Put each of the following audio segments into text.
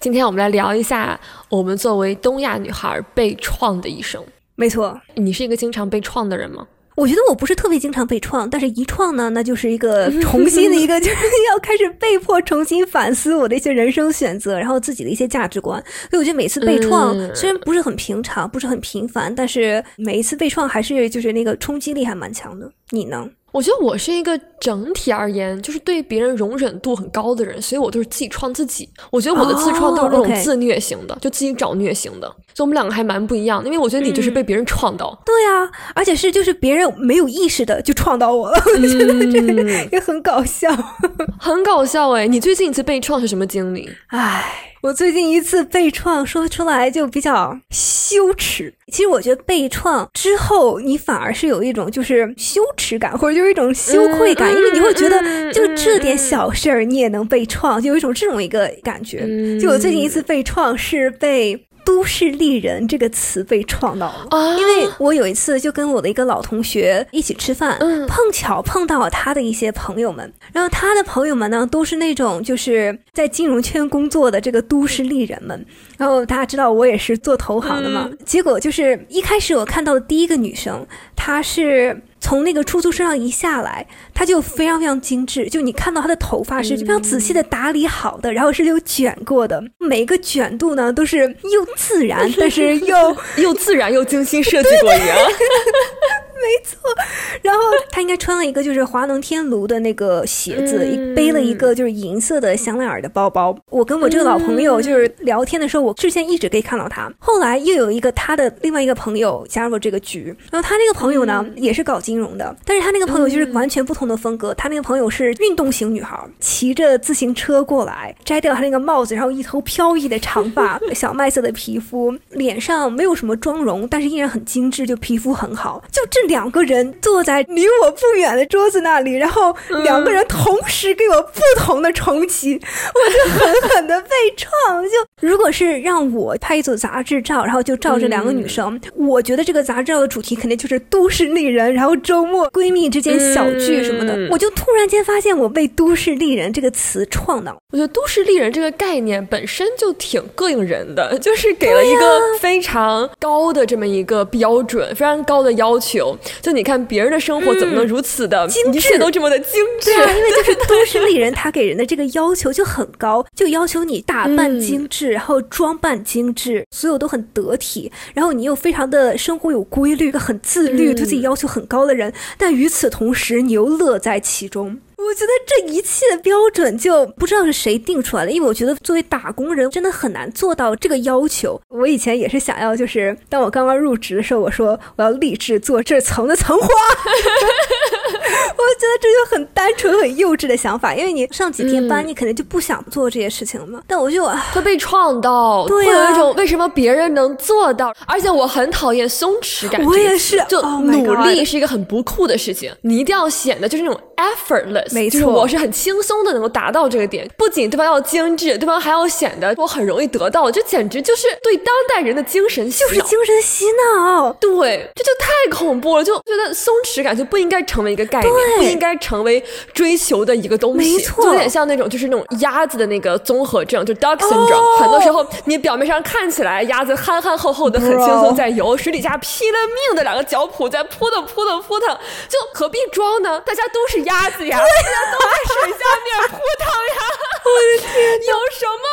今天我们来聊一下我们作为东亚女孩被创的一生。没错，你是一个经常被创的人吗？我觉得我不是特别经常被创，但是一创呢，那就是一个 重新的一个，就是要开始被迫重新反思我的一些人生选择，然后自己的一些价值观。所以我觉得每次被创虽然不是很平常，不是很频繁，但是每一次被创还是就是那个冲击力还蛮强的。你呢？我觉得我是一个整体而言就是对别人容忍度很高的人，所以我都是自己创自己。我觉得我的自创都是那种自虐型的，就自己找虐型的。所以我们两个还蛮不一样的，因为我觉得你就是被别人创到。对啊，而且是就是别人没有意识的就创到我了，我觉得这个也很搞笑，很搞笑哎！你最近一次被创是什么经历？唉。我最近一次被创说出来就比较羞耻。其实我觉得被创之后，你反而是有一种就是羞耻感，或者就是一种羞愧感，因为你会觉得就这点小事儿你也能被创，就有一种这种一个感觉。就我最近一次被创是被。都市丽人这个词被创到了，因为我有一次就跟我的一个老同学一起吃饭，碰巧碰到了他的一些朋友们，然后他的朋友们呢都是那种就是在金融圈工作的这个都市丽人们，然后大家知道我也是做投行的嘛，结果就是一开始我看到的第一个女生，她是。从那个出租车上一下来，她就非常非常精致，就你看到她的头发是非常仔细的打理好的，然后是有卷过的，每一个卷度呢都是又自然，但是又又自然又精心设计过一样。没错，然后他应该穿了一个就是华能天奴的那个鞋子，背了一个就是银色的香奈儿的包包。我跟我这个老朋友就是聊天的时候，我之前一直可以看到他。后来又有一个他的另外一个朋友加入了这个局，然后他那个朋友呢也是搞金融的，但是他那个朋友就是完全不同的风格。他那个朋友是运动型女孩，骑着自行车过来，摘掉他那个帽子，然后一头飘逸的长发，小麦色的皮肤，脸上没有什么妆容，但是依然很精致，就皮肤很好，就这。两个人坐在离我不远的桌子那里，然后两个人同时给我不同的重启，我就狠狠的被创。就如果是让我拍一组杂志照，然后就照着两个女生，我觉得这个杂志照的主题肯定就是都市丽人，然后周末闺蜜之间小聚什么的。我就突然间发现我被“都市丽人”这个词创到。我觉得“都市丽人”这个概念本身就挺膈应人的，就是给了一个非常高的这么一个标准，非常高的要求。就你看别人的生活怎么能如此的精致，一切都这么的精致？对啊，因为就 是都市丽人，他给人的这个要求就很高，就要求你打扮精致，然后装扮精致，所有都很得体，然后你又非常的生活有规律，很自律，对自己要求很高的人，但与此同时你又乐在其中。我觉得这一切的标准就不知道是谁定出来的，因为我觉得作为打工人真的很难做到这个要求。我以前也是想要，就是当我刚刚入职的时候，我说我要立志做这层的层花。我觉得这就很单纯、很幼稚的想法，因为你上几天班，你肯定就不想做这些事情了嘛。但我就会被创到，对会有一种为什么别人能做到，而且我很讨厌松弛感。我也是，就努力是一个很不酷的事情，你一定要显得就是那种 effortless。没错，我是很轻松的能够达到这个点。不仅对方要精致，对方还要显得我很容易得到，这简直就是对当代人的精神就是精神洗脑。对，这就太恐怖了，就觉得松弛感就不应该成为一个概念，不应该成为追求的一个东西。没错，有点像那种就是那种鸭子的那个综合症，就 duck syndrome。很多时候你表面上看起来鸭子憨憨厚厚的，很轻松在游，水底下拼了命的两个脚蹼在扑腾扑腾扑腾，就何必装呢？大家都是鸭子呀。大家都在水下面扑腾呀！我的天，有什么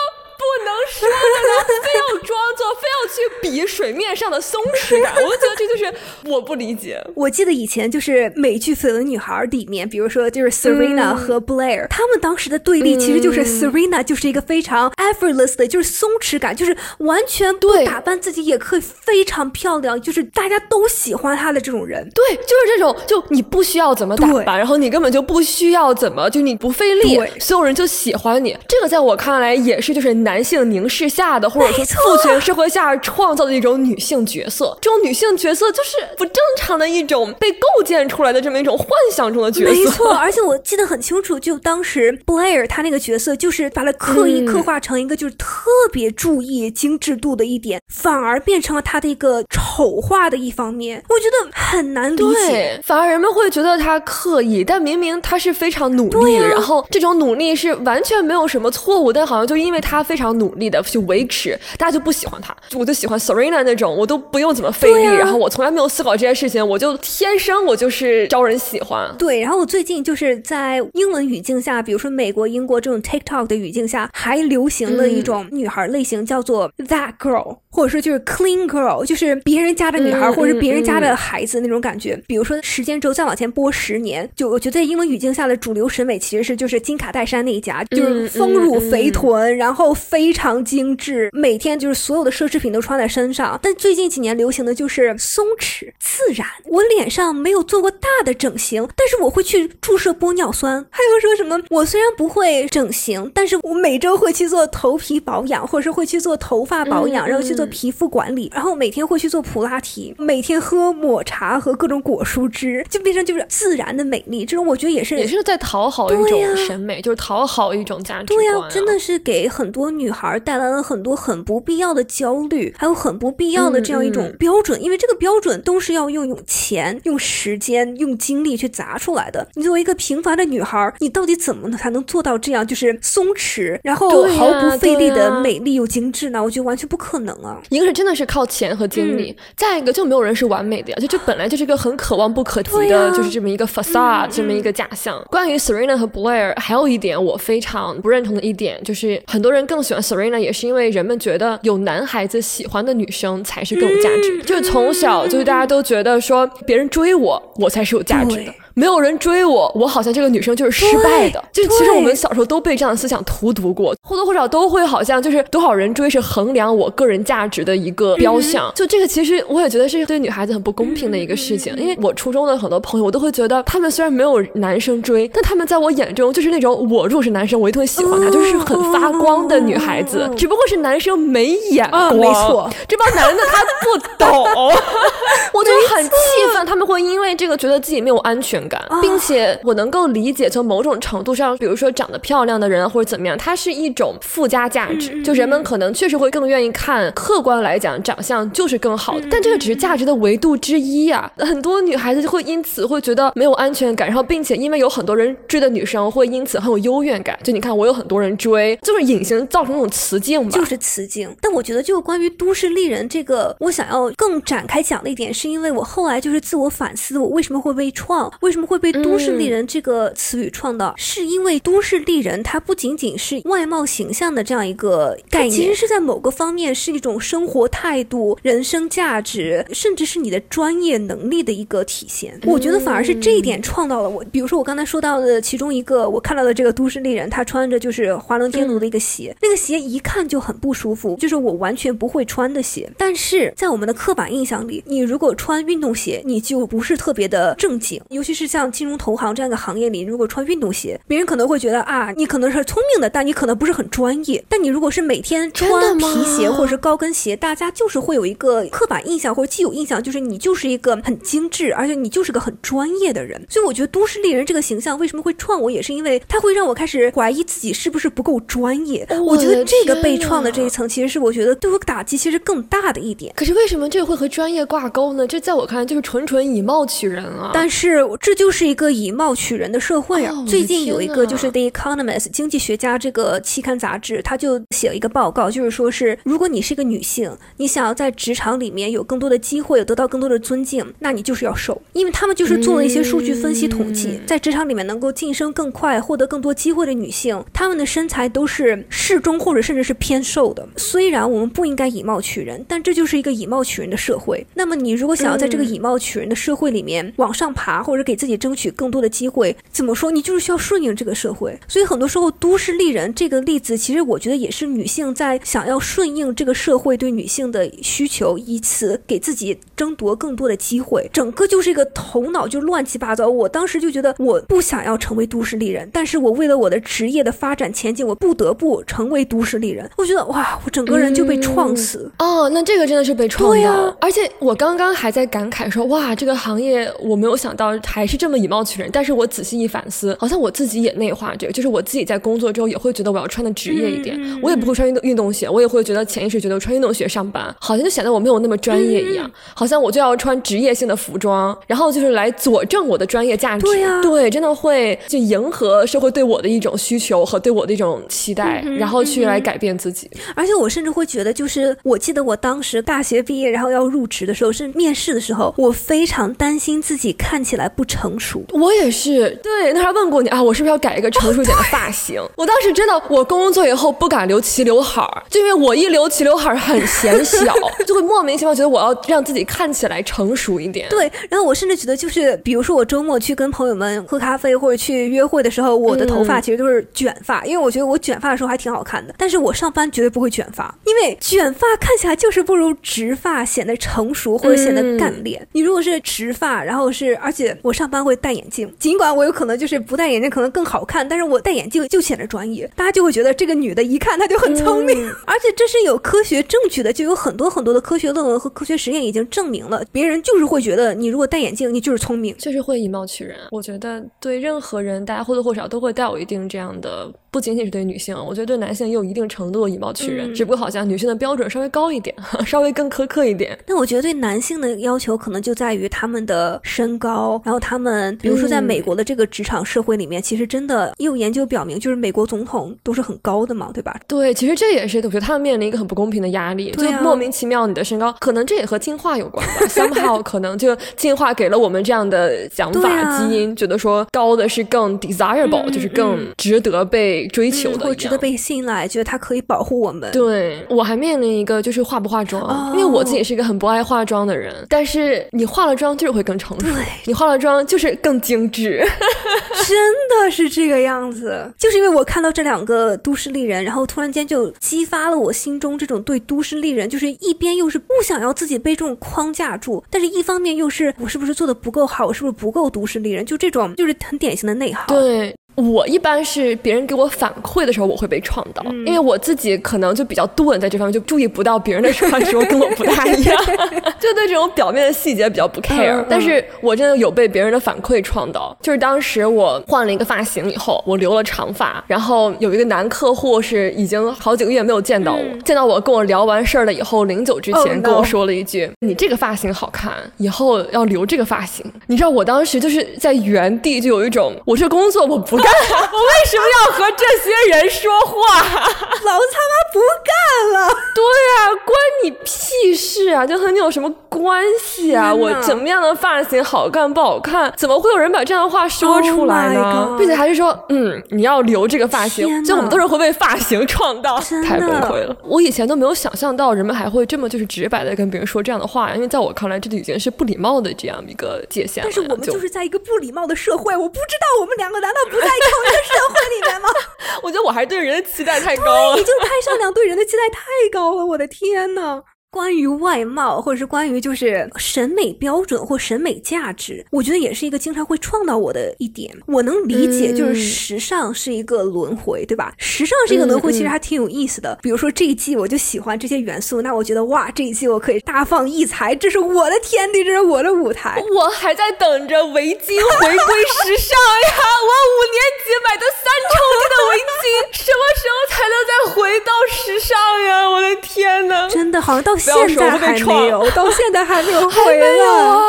不能说的呢？非要装作，非要去比水面上的松弛感，我就觉得这就是我不理解。我记得以前就是美剧《绯闻女孩》里面，比如说就是 Serena 和 Blair，、他们当时的对立其实就是 Serena 就是一个非常 effortless 的，就是松弛感，就是完全不对打扮自己也可以非常漂亮，就是大家都喜欢她的这种人。对，就是这种，就你不需要怎么打扮，然后你根本就不需要怎么，就你不费力对，所有人就喜欢你。这个在我看来也是就是男性凝视下的，或者说父权社会下创造的一种女性角色。这种女性角色就是不正常的一种被构建出来的这么一种幻想中的角色。没错，而且我记得很清楚，就当时 Blair 他那个角色，就是把他刻意刻画成一个就是特别注意精致度的一点，反而变成了他的一个丑化的一方面，我觉得很难理解。对，反而人们会觉得他刻意，但明明他是非常努力，啊然后这种努力是完全没有什么错误，但好像就因为他非常努力的去维持，大家就不喜欢他。我就喜欢 Serena 那种，我都不用怎么费力，啊然后我从来没有思考这件事情，我就天生我就是招人喜欢。对，然后我最近就是在英文语境下，比如说美国、英国这种 TikTok 的语境下，还流行的一种女孩类型叫做 that girl，或者说就是 clean girl，就是别人家的女孩，嗯或者是别人家嗯的孩子那种感觉。比如说时间轴再往前拨十年，就我觉得在英文语境下的主流审美其实是就是金卡戴珊那一家，就是嗯丰乳嗯肥臀，然后非常精致，每天就是所有的奢侈品都穿在身上。但最近几年流行的就是松弛自然。我脸上没有做过大的整形，但是我会去注射玻尿酸。还有说什么，我虽然不会整形，但是我每周会去做头皮保养，或者是会去做头发保养，嗯然后去做嗯皮肤管理，然后每天会去做普拉提，每天喝抹茶和各种果蔬汁，就变成就是自然的美丽。这种我觉得也是也是在讨好一种审美，就是讨好一种价值对呀。真的是给很多女孩带来了很多很不必要的焦虑，还有很不必要的这样一种标准，因为这个标准都是要用用钱、用时间、用精力去砸出来的。你作为一个平凡的女孩，你到底怎么才能做到这样，就是松弛，然后毫不费力的美丽又精致呢？我觉得完全不可能啊！一个是真的是靠钱和精力，再一个就没有人是完美的呀，就这本来就是一个很可望不可及的，就是这么一个 facade，、这么一个假象。关于 Serena 和 Blair，还有一点我非常不认同的一点，就是很多人更喜欢 Serena，也是因为人们觉得有男孩子喜欢的女生才是更有价值。就是从小就是大家都觉得说别人追我，我才是有价值的。没有人追我，我好像这个女生就是失败的。就是其实我们小时候都被这样的思想荼毒过，或多或少都会好像就是多少人追是衡量我个人价值的一个标项。就这个其实我也觉得是对女孩子很不公平的一个事情，因为我初中的很多朋友，我都会觉得他们虽然没有男生追，但他们在我眼中就是那种我如果是男生，我一定会喜欢他，就是很发光的女孩子，只不过是男生没眼光。啊没错，这帮男的他不懂，我就很气愤，他们会因为这个觉得自己没有安全感，并且我能够理解，从某种程度上，比如说长得漂亮的人或者怎么样，它是一种附加价值，就人们可能确实会更愿意看。客观来讲，长相就是更好的，但这个只是价值的维度之一呀、很多女孩子就会因此会觉得没有安全感，然后并且因为有很多人追的女生会因此很有优越感。就你看，我有很多人追，就是隐形造成那种雌竞吧。就是雌竞。但我觉得，就关于都市丽人这个，我想要更展开讲的一点，是因为我后来就是自我反思，我为什么会被创，为什么会被都市丽人这个词语创到，是因为都市丽人它不仅仅是外貌形象的这样一个概念，其实是在某个方面是一种生活态度、人生价值，甚至是你的专业能力的一个体现。我觉得反而是这一点创造了我。比如说我刚才说到的其中一个，我看到的这个都市丽人，她穿着就是华伦天奴的一个鞋，那个鞋一看就很不舒服，就是我完全不会穿的鞋。但是在我们的刻板印象里，你如果穿运动鞋，你就不是特别的正经，尤其是像金融投行这样的行业里，如果穿运动鞋，别人可能会觉得啊，你可能是聪明的，但你可能不是很专业。但你如果是每天穿皮鞋或者是高跟鞋，大家就是会有一个刻板印象或者既有印象，就是你就是一个很精致，而且你就是个很专业的人。所以我觉得都市丽人这个形象为什么会创我，也是因为它会让我开始怀疑自己是不是不够专业。哦我觉得这个被创的这一层，其实是我觉得对我打击其实更大的一点。可是为什么这个会和专业挂钩呢？这在我看来就是纯纯以貌取人啊！但是这就是一个以貌取人的社会啊！哦最近有一个就是《The Economist》经济学家这个期刊杂志，他就写了一个报告，就是说是如果你是一个女性，你想要在职场里面有更多的机会，得到更多的尊敬，那你就是要瘦，因为他们就是做了一些数据分析统计，嗯在职场里面能够晋升更快、获得更多机会的女性，她们的身材都是适中或者甚至是偏瘦的。虽然我们不应该以貌取人，但这就是一个以貌取人的社会。那么你如果想要在这个嗯以貌取人的社会里面往上爬，或者给自己争取更多的机会，怎么说？你就是需要顺应这个社会。所以很多时候，都市丽人这个例子，其实我觉得也是女性在想要顺应这个社会对女性的需求，以此给自己争夺更多的机会。整个就是一个头脑就乱七八糟。我当时就觉得我不想要成为都市丽人，但是我为了我的职业的发展前景，我不得不成为都市丽人。我觉得哇，我整个人就被创死。哦，那这个真的是被创到，对啊而且我刚刚还在感慨说，哇，这个行业我没有想到还是这么以貌取人。但是我仔细一反思，好像我自己也内化这个，就是我自己在工作之后也会觉得我要穿的职业一点，嗯我也不会穿运动运动鞋，我也会觉得潜意识觉得我穿运动鞋上班，好像就显得我没有那么专业一嗯样，好像我就要穿职业性的服装，然后就是来佐证我的专业价值。对啊对，真的会就迎合社会对我的一种需求和对我的一种期待，嗯然后去来改变自己。而且我甚至会觉得，就是我记得我当时大学毕业，然后要入职的时候，是面试的时候，我非常担心自己看起来不成熟。我也是，对，那还问过你啊，我是不是要改一个成熟一点的发型？我当时真的，我工作以后不敢留齐刘海儿，就因为我一留齐刘海儿很显小，就会莫名其妙觉得我要让自己看起来成熟一点。对，然后我甚至觉得，就是比如说我周末去跟朋友们喝咖啡或者去约会的时候，我的头发其实都是卷发，因为我觉得我卷发的时候还挺好看的。但是我上班绝对不会卷发，因为卷发看起来就是不如直发显得成熟或者显得干练。你如果是直发，然后是，而且我上班会戴眼镜，尽管我有可能就是不戴眼镜可能更好看，但是我戴眼镜就显得专业，大家就会觉得这个女的一看她就很聪明，而且这是有科学证据的，就有很多很多的科学论文和科学实验已经证明了，别人就是会觉得你如果戴眼镜，你就是聪明。就是会以貌取人。我觉得对任何人，大家或多或少都会带有一定这样的，不仅仅是对女性，我觉得对男性也有一定程度的以貌取人。嗯只不过好像女性的标准稍微高一点，稍微更苛刻一点。那我觉得对男性的要求可能就在于他们的身高，然后他们，比如说在美国的这个职场社会里面，其实真的也有研究表明，就是美国总统都是很高的嘛，对吧？对，其实这也是我觉得他们面临一个很不公平的压力，对啊就莫名其妙你的身高，可能这也和进化有关吧。somehow 可能就进化给了我们这样的想法、啊基因，觉得说高的是更 desirable，、嗯就是更值得被追求的、嗯或者值得被信赖，觉得它可以保护我们。对我还面临一个就是化不化妆，哦因为我自己是一个很不爱化妆的人，但是你化了妆就是会更成熟对，你化了妆就是更精致。真的是这个样子，就是因为我看到这两个都市丽人，然后突然间就激发了我心中这种对都市丽人，就是一边又是不想要自己被这种框架住，但是一方面又是我是不是做的不够好，我是不是不够都市丽人，就这种就是很典型的内耗。对。我一般是别人给我反馈的时候，我会被创到，嗯。因为我自己可能就比较钝在这方面，就注意不到别人的时候跟我不大一样，就对这种表面的细节比较不 care、但是我真的有被别人的反馈创到，就是当时我换了一个发型以后，我留了长发，然后有一个男客户是已经好几个月没有见到我，见到我跟我聊完事儿了以后，临走之前 Oh, 跟我说了一句：“你这个发型好看，以后要留这个发型。”你知道我当时就是在原地就有一种，我这工作我不干，我为什么要和这些人说话？老子他妈不干了！对啊，关你屁事啊！就和你有什么关系啊？我怎么样的发型好看不好看？怎么会有人把这样的话说 Oh 出来呢并且还是说，嗯，你要留这个发型就我们都是会被发型创到，太崩溃了。我以前都没有想象到人们还会这么就是直白的跟别人说这样的话，因为在我看来，这就已经是不礼貌的这样一个界限了。但是我们就是在一个不礼貌的社会，我不知道我们两个难道不在同一个社会里面吗？我觉得我还是对人的期待太高了已。经太善良，对人的期待太高了，我的天呐！关于外貌，或者是关于就是审美标准或审美价值，我觉得也是一个经常会创到我的一点。我能理解，就是嗯时尚是一个轮回，对吧？时尚是一个轮回，嗯其实还挺有意思的。比如说这一季我就喜欢这些元素，那我觉得哇，这一季我可以大放异彩，这是我的天地，这是我的舞台。我还在等着围巾回归时尚呀！我五年级买的三重的围巾，什么时候才能再回到时尚呀？我的的天哪！真的好像到现在还没有，到现在还没有回来。啊！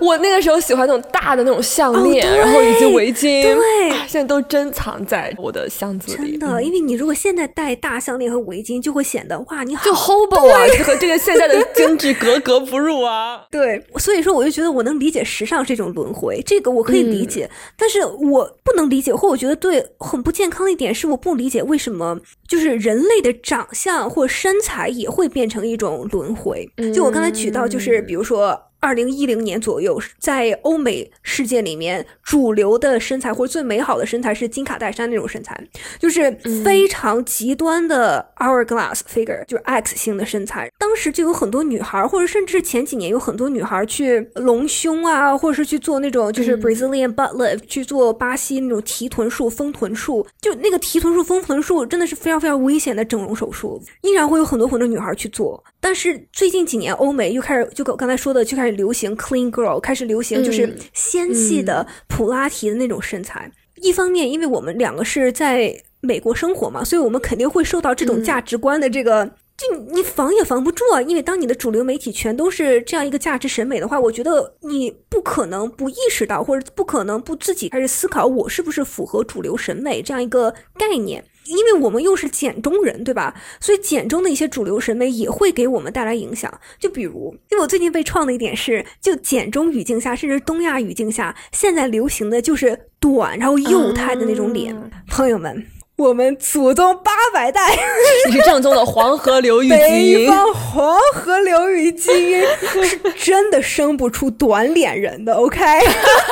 我那个时候喜欢那种大的那种项链，哦然后以及围巾，对啊现在都珍藏在我的箱子里。真的，因为你如果现在戴大项链和围巾，就会显得哇，你好就 hobo 啊，就和这个现在的精致格格不入啊！对，所以说我就觉得我能理解时尚这种轮回，这个我可以理解，嗯但是我不能理解，或我觉得对很不健康的一点是，我不理解为什么就是人类的长相或身材也会变成一种轮回。就我刚才举到，就是比如说。二零一零年左右，在欧美世界里面，主流的身材或者最美好的身材是金卡戴珊那种身材，就是非常极端的 hourglass figure，就是 X 型的身材。当时就有很多女孩，或者甚至前几年有很多女孩去隆胸啊，或者是去做那种就是 Brazilian butt lift，、去做巴西那种提臀术、丰臀术。就那个提臀术、丰臀术真的是非常非常危险的整容手术，依然会有很多很多女孩去做。但是最近几年，欧美又开始就跟我刚才说的，就开始流行 clean girl，开始流行就是嗯纤细的普拉提的那种身材。一方面，因为我们两个是在美国生活嘛，所以我们肯定会受到这种价值观的这个。就你你防也防不住啊，因为当你的主流媒体全都是这样一个价值审美的话，我觉得你不可能不意识到，或者不可能不自己开始思考我是不是符合主流审美这样一个概念。因为我们又是简中人，对吧？所以简中的一些主流审美也会给我们带来影响。就比如，因为我最近被创的一点是，就简中语境下，甚至东亚语境下，现在流行的就是短然后幼态的那种脸。啊朋友们，我们祖宗八百代你 是正宗的黄河流域基因北，方黄河流域基因是 真的生不出短脸人的，OK？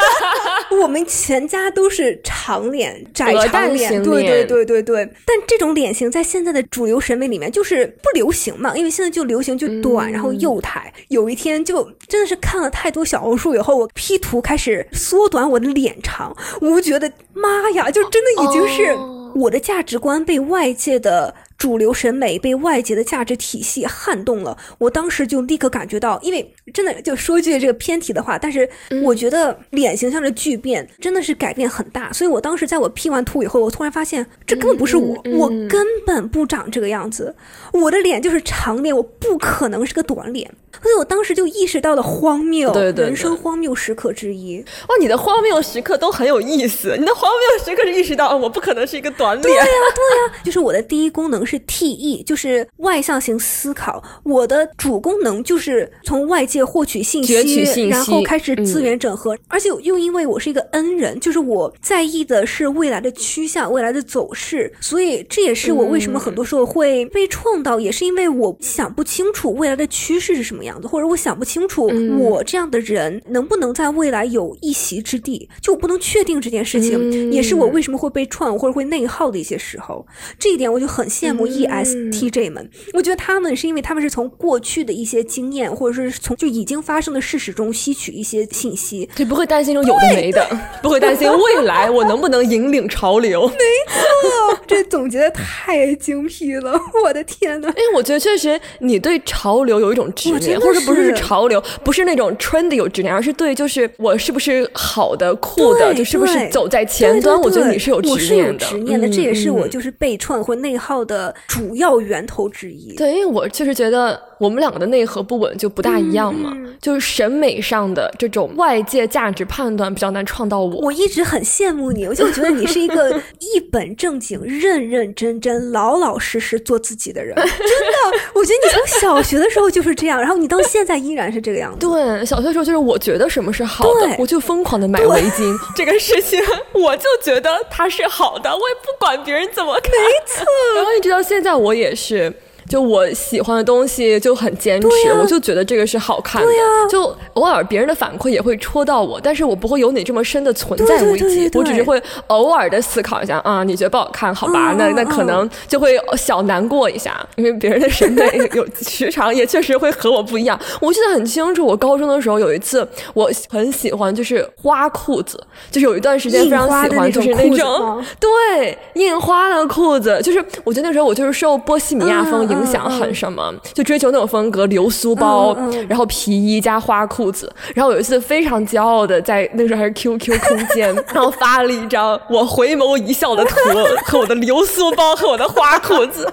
我们全家都是长脸、窄长脸，对对对对对。但这种脸型在现在的主流审美里面就是不流行嘛，因为现在就流行就短，然后嗯幼态。有一天就真的是看了太多小红书以后，我 P 图开始缩短我的脸长，我就觉得妈呀，就真的已经是。哦我的价值观被外界的主流审美、被外界的价值体系撼动了，我当时就立刻感觉到，因为真的就说句这个偏题的话，但是我觉得脸形象的巨变真的是改变很大，所以我当时在我 P 完图以后，我突然发现这根本不是我，我根本不长这个样子，我的脸就是长脸，我不可能是个短脸，所以我当时就意识到了荒谬，对对对人生荒谬时刻之一。哇，你的荒谬时刻都很有意思。你的荒谬时刻是意识到我不可能是一个短脸，对呀、对呀、就是我的第一功能是 TE，就是外向型思考。我的主功能就是从外界获取信息，取信息然后开始资源整合。而且又因为我是一个 N 人，就是我在意的是未来的趋向、未来的走势，所以这也是我为什么很多时候会被创到，也是因为我想不清楚未来的趋势是什么样子，或者我想不清楚我这样的人能不能在未来有一席之地，就我不能确定这件事情，嗯也是我为什么会被创或者会内耗的一些时候。这一点我就很羡慕 E 嗯 ESTJ 们，我觉得他们是因为他们是从过去的一些经验，或者是从就已经发生的事实中吸取一些信息，就不会担心这种有的没的，不会担心未来我能不能引领潮流。没错，这总结的太精辟了，我的天呐！因为我觉得确实你对潮流有一种执或者不是是潮流，不是那种 trendy 有执念，而是对就是我是不是好的、酷的，就是不是走在前端。我觉得你是有执我是有念的，执念的，嗯这也是我嗯就是被创或内耗的主要源头之一。对，因为我确实觉得我们两个的内核不稳就不大一样嘛，嗯就是审美上的这种外界价值判断比较难创造我。我一直很羡慕你，我就觉得你是一个 一本正经、认认真真、老老实实做自己的人。真的，我觉得你从小学的时候就是这样，然后你到现在依然是这个样子。对，小学的时候就是我觉得什么是好的，我就疯狂的买围巾。这个事情 我就觉得它是好的，我也不管别人怎么看。没错。然后一直到现在，我也是。就我喜欢的东西就很坚持，我就觉得这个是好看的。就偶尔别人的反馈也会戳到我，但是我不会有你这么深的存在危机，我只是会偶尔的思考一下啊，你觉得不好看，好吧，嗯那那嗯。可能就会小难过一下，因为别人的审美有时常也确实会和我不一样。我记得很清楚，我高中的时候有一次，我很喜欢就是花裤子，就是有一段时间非常喜欢，就是那种对印花的裤子，就是我觉得那时候我就是受波西米亚风嗯影响很什么，就追求那种风格，流苏包，然后皮衣加花裤子。然后有一次非常骄傲的在那个时候还是 QQ 空间，然后发了一张我回眸一笑的图，和我的流苏包和我的花裤子。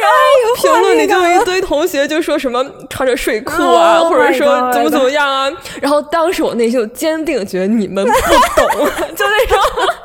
然后评论里就有一堆同学就说什么穿着睡裤啊，或者说怎么怎么样啊。然后当时我内心就坚定觉得你们不懂，就那种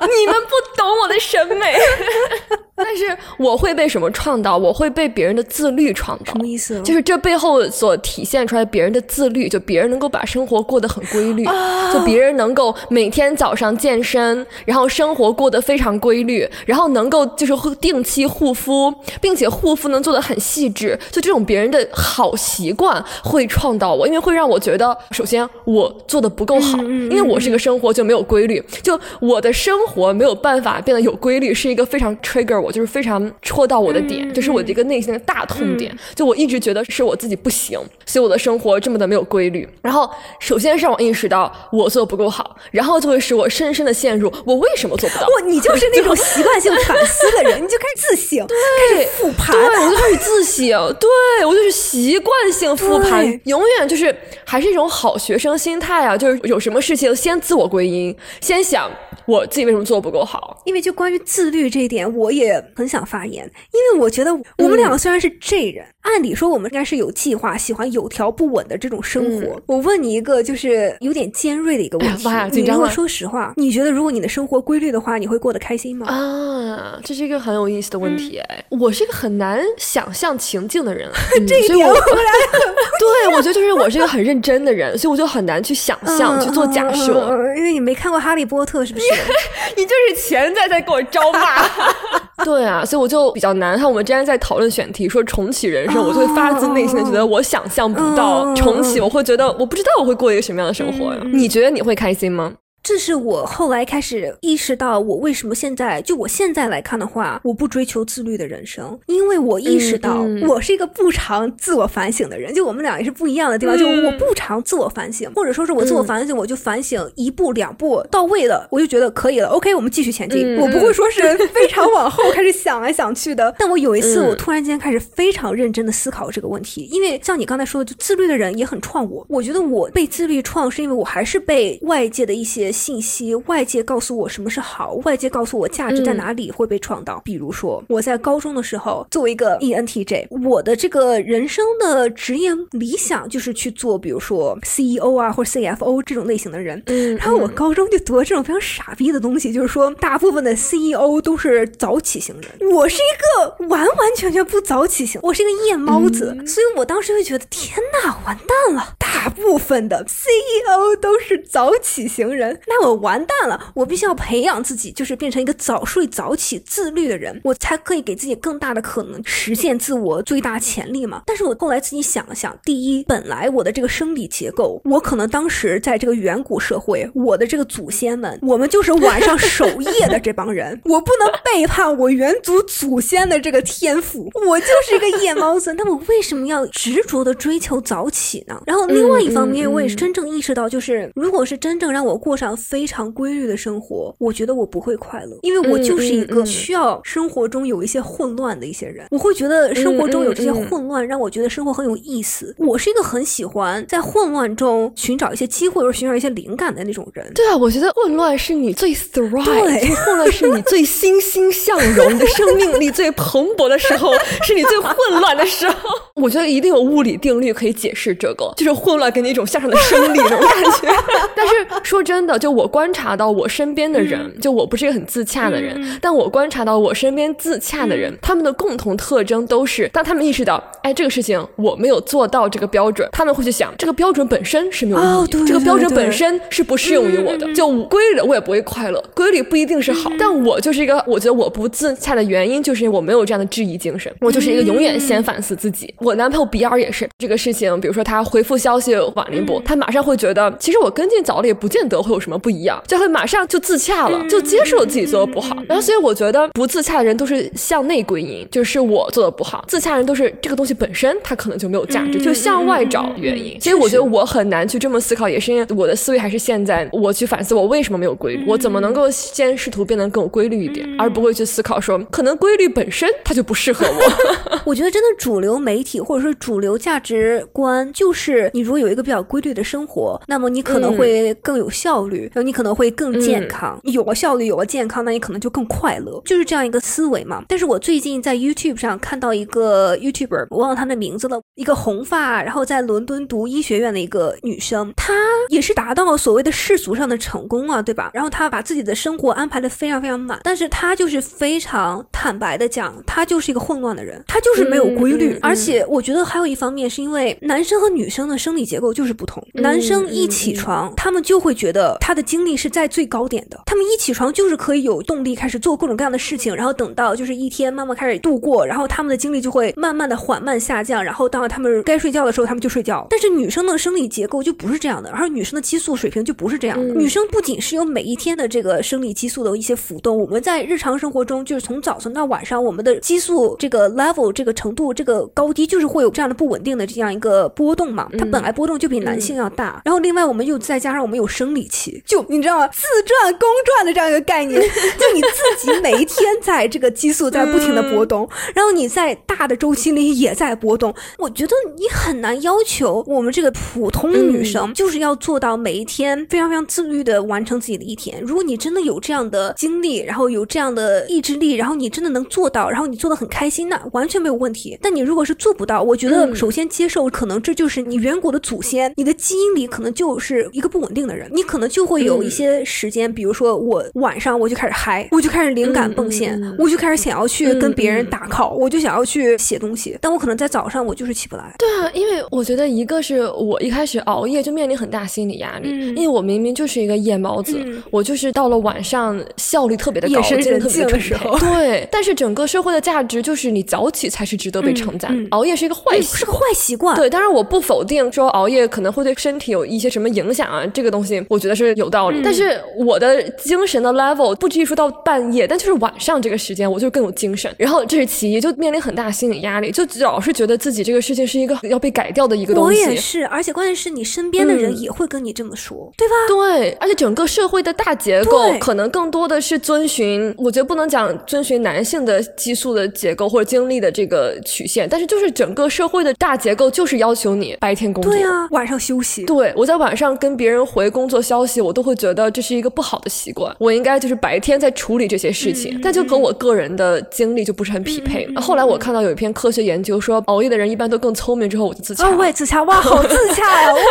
你们不懂我的审美。但是我会被什么创造？我会被别人的自律创造。什么意思？就是这背后所体现出来别人的自律，就别人能够把生活过得很规律，就别人能够每天早上健身，然后生活过得非常规律，然后能够就是定期护肤，并且护肤能做得很细致。就这种别人的好习惯会创造我，因为会让我觉得，首先我做的不够好，因为我这个生活就没有规律，就我的生活没有办法变得有规律，是一个非常 trigger。我就是非常戳到我的点，就是我的一个内心的大痛点。就我一直觉得是我自己不行，所以我的生活这么的没有规律。然后，首先是让我意识到我做的不够好，然后就会使我深深的陷入我为什么做不到。哇，你就是那种习惯性反思的人，你就开始自省，开始复盘。对，我就开始自省。对我就是习惯性复盘，永远就是还是一种好学生心态啊，就是有什么事情先自我归因，先想。我自己为什么做不够好？因为就关于自律这一点，我也很想发言。因为我觉得我们两个虽然是 J 人，按理说我们应该是有计划、喜欢有条不紊的这种生活。我问你一个就是有点尖锐的一个问题：你如果说实话，你觉得如果你的生活规律的话，你会过得开心吗？啊，这是一个很有意思的问题。哎，我是一个很难想象情境的人，这一点 对，我觉得就是我是一个很认真的人，所以我就很难去想象、去做假设。因为你没看过《哈利波特》，是不是？你就是潜在在给我招骂，对啊，所以我就比较难。看我们之前在讨论选题，说重启人生，我就会发自内心的觉得我想象不到重启，我会觉得我不知道我会过一个什么样的生活呀？你觉得你会开心吗？这是我后来开始意识到，我为什么现在就我现在来看的话，我不追求自律的人生，因为我意识到我是一个不常自我反省的人。就我们俩也是不一样的地方，就我不常自我反省，或者说是我自我反省，我就反省一步两步到位了，我就觉得可以了。OK，我们继续前进。我不会说是非常往后开始想来想去的。但我有一次，我突然间开始非常认真的思考这个问题，因为像你刚才说的，就自律的人也很创我。我觉得我被自律创，是因为我还是被外界的一些。信息外界告诉我什么是好，外界告诉我价值在哪里会被创造。比如说，我在高中的时候，作为一个 ENTJ，我的这个人生的职业理想就是去做，比如说 CEO 啊或者 CFO 这种类型的人。嗯，然后我高中就读了这种非常傻逼的东西，就是说大部分的 CEO 都是早起型人，我是一个完完全全不早起型，我是一个夜猫子，所以我当时就觉得天呐，完蛋了，大部分的 CEO 都是早起型人。那我完蛋了！我必须要培养自己，就是变成一个早睡早起、自律的人，我才可以给自己更大的可能实现自我最大潜力嘛。但是我后来自己想了想，第一，本来我的这个生理结构，我可能当时在这个远古社会，我的这个祖先们，我们就是晚上守夜的这帮人，我不能背叛我远祖祖先的这个天赋，我就是一个夜猫子。那我为什么要执着的追求早起呢？然后另外一方面，我也是真正意识到，就是如果是真正让我过上。非常规律的生活，我觉得我不会快乐，因为我就是一个需要生活中有一些混乱的一些人。我会觉得生活中有这些混乱，让我觉得生活很有意思。我是一个很喜欢在混乱中寻找一些机会，或者寻找一些灵感的那种人。对啊，我觉得混乱是你最 thrive，混乱是你最欣欣向荣，你的生命力最蓬勃的时候，是你最混乱的时候。我觉得一定有物理定律可以解释这个，就是混乱给你一种向上的生理那种感觉。但是说真的。就我观察到我身边的人，就我不是一个很自洽的人，但我观察到我身边自洽的人，他们的共同特征都是，当他们意识到，哎，这个事情我没有做到这个标准，他们会去想，这个标准本身是没有意义，这个标准本身是不适用于我的。就规律我也不会快乐，规律不一定是好，但我就是一个，我觉得我不自洽的原因，就是因为我没有这样的质疑精神，我就是一个永远先反思自己。我男朋友比尔也是这个事情，比如说他回复消息晚了一步，他马上会觉得，其实我跟进早了也不见得会有什么。不一样，就会马上就自洽了，就接受自己做的不好。然后，所以我觉得不自洽的人都是向内归因，就是我做的不好。自洽人都是这个东西本身它可能就没有价值，就向外找原因。其实我觉得我很难去这么思考，也是因为我的思维还是现在我去反思我为什么没有规律，我怎么能够先试图变得更有规律一点，而不会去思考说可能规律本身它就不适合我。我觉得真的主流媒体或者说主流价值观，就是你如果有一一个比较规律的生活，那么你可能会更有效率，然后你可能会更健康。有了效率，有了健康，那你可能就更快乐，就是这样一个思维嘛。但是我最近在 YouTube 上看到一个 YouTuber，我忘了他的名字了，一个红发，然后在伦敦读医学院的一个女生，她也是达到了所谓的世俗上的成功啊，对吧？然后她把自己的生活安排的非常非常满，但是她就是非常坦白的讲，她就是一个混乱的人，她就是没有规律。而且我觉得还有一方面是因为男生和女生的生理结构就是不同，男生一起床，他们就会觉得他的精力是在最高点的，他们一起床就是可以有动力开始做各种各样的事情，然后等到就是一天慢慢开始度过，然后他们的精力就会慢慢的缓慢下降，然后到他们该睡觉的时候，他们就睡觉。但是女生的生理结构就不是这样的，而女生的激素水平就不是这样的。女生不仅是有每一天的这个生理激素的一些浮动，我们在日常生活中就是从早晨到晚上，我们的激素这个 level 这个程度这个高低就是会有这样的不稳定的这样一个波动嘛，它本来波动就比男性要大。然后另外我们又再加上我们有生理期，就你知道吗？自转公转的这样一个概念，就你自己每一天在这个激素在不停的波动，然后你在大的周期里也在波动。我觉得你很难要求我们这个普通女生就是要做到每一天非常非常自律的完成自己的一天。如果你真的有这样的精力，然后有这样的意志力，然后你真的能做到，然后你做的很开心，那完全没有问题。但你如果是做不到，我觉得首先接受，可能这就是你远古的祖先，你的基因里可能就是一个不稳定的人，你可能就会有一些时间，比如说我晚上我就开始嗨，我就开始灵感迸现，我就开始想要去跟别人打 call，我就想要去写东西，但我可能在早上我就是起不来。对啊，因为我觉得一个是我一开始熬夜就面临很大心理压力，因为我明明就是一个夜猫子，我就是到了晚上效率特别的高，精神特别的时候。对，但是整个社会的价值就是你早起才是值得被称赞，熬夜是一个坏习惯，是个坏习惯。对，当然我不否定说熬夜可能会对身体有一些什么影响啊，这个东西我觉得是有道理。但是我的精神的 level 不至于说到半夜，但就是晚上这个时间我就更有精神。然后这是其一，就面临很大心理压力，就老是觉得自己这个事情是一个要被改掉的一个东西。我也是，而且关键是你身边的人也会跟你这么说，对吧？对，而且整个社会的大结构可能更多的是遵循，我觉得不能讲遵循男性的激素的结构或者精力的这个曲线，但是就是整个社会的大结构就是要求你白天工作，对啊，晚上休息。对我在晚上跟别人回工作消息，我都会觉得这是一个不好的习惯，我应该就是白天在处理这些事情，但就和我个人的经历就不是很匹配。后来我看到有一篇科学研究说，熬夜的人一般都更聪明，之后我就自洽。哦，我也自洽，哇，好自洽呀，哇！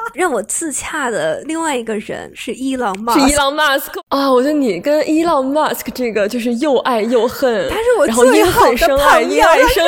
让我自洽的另外一个人是伊朗马，是伊朗马斯克啊！我觉得你跟伊朗马斯克这个就是又爱又恨，他是我最好的朋友，他是室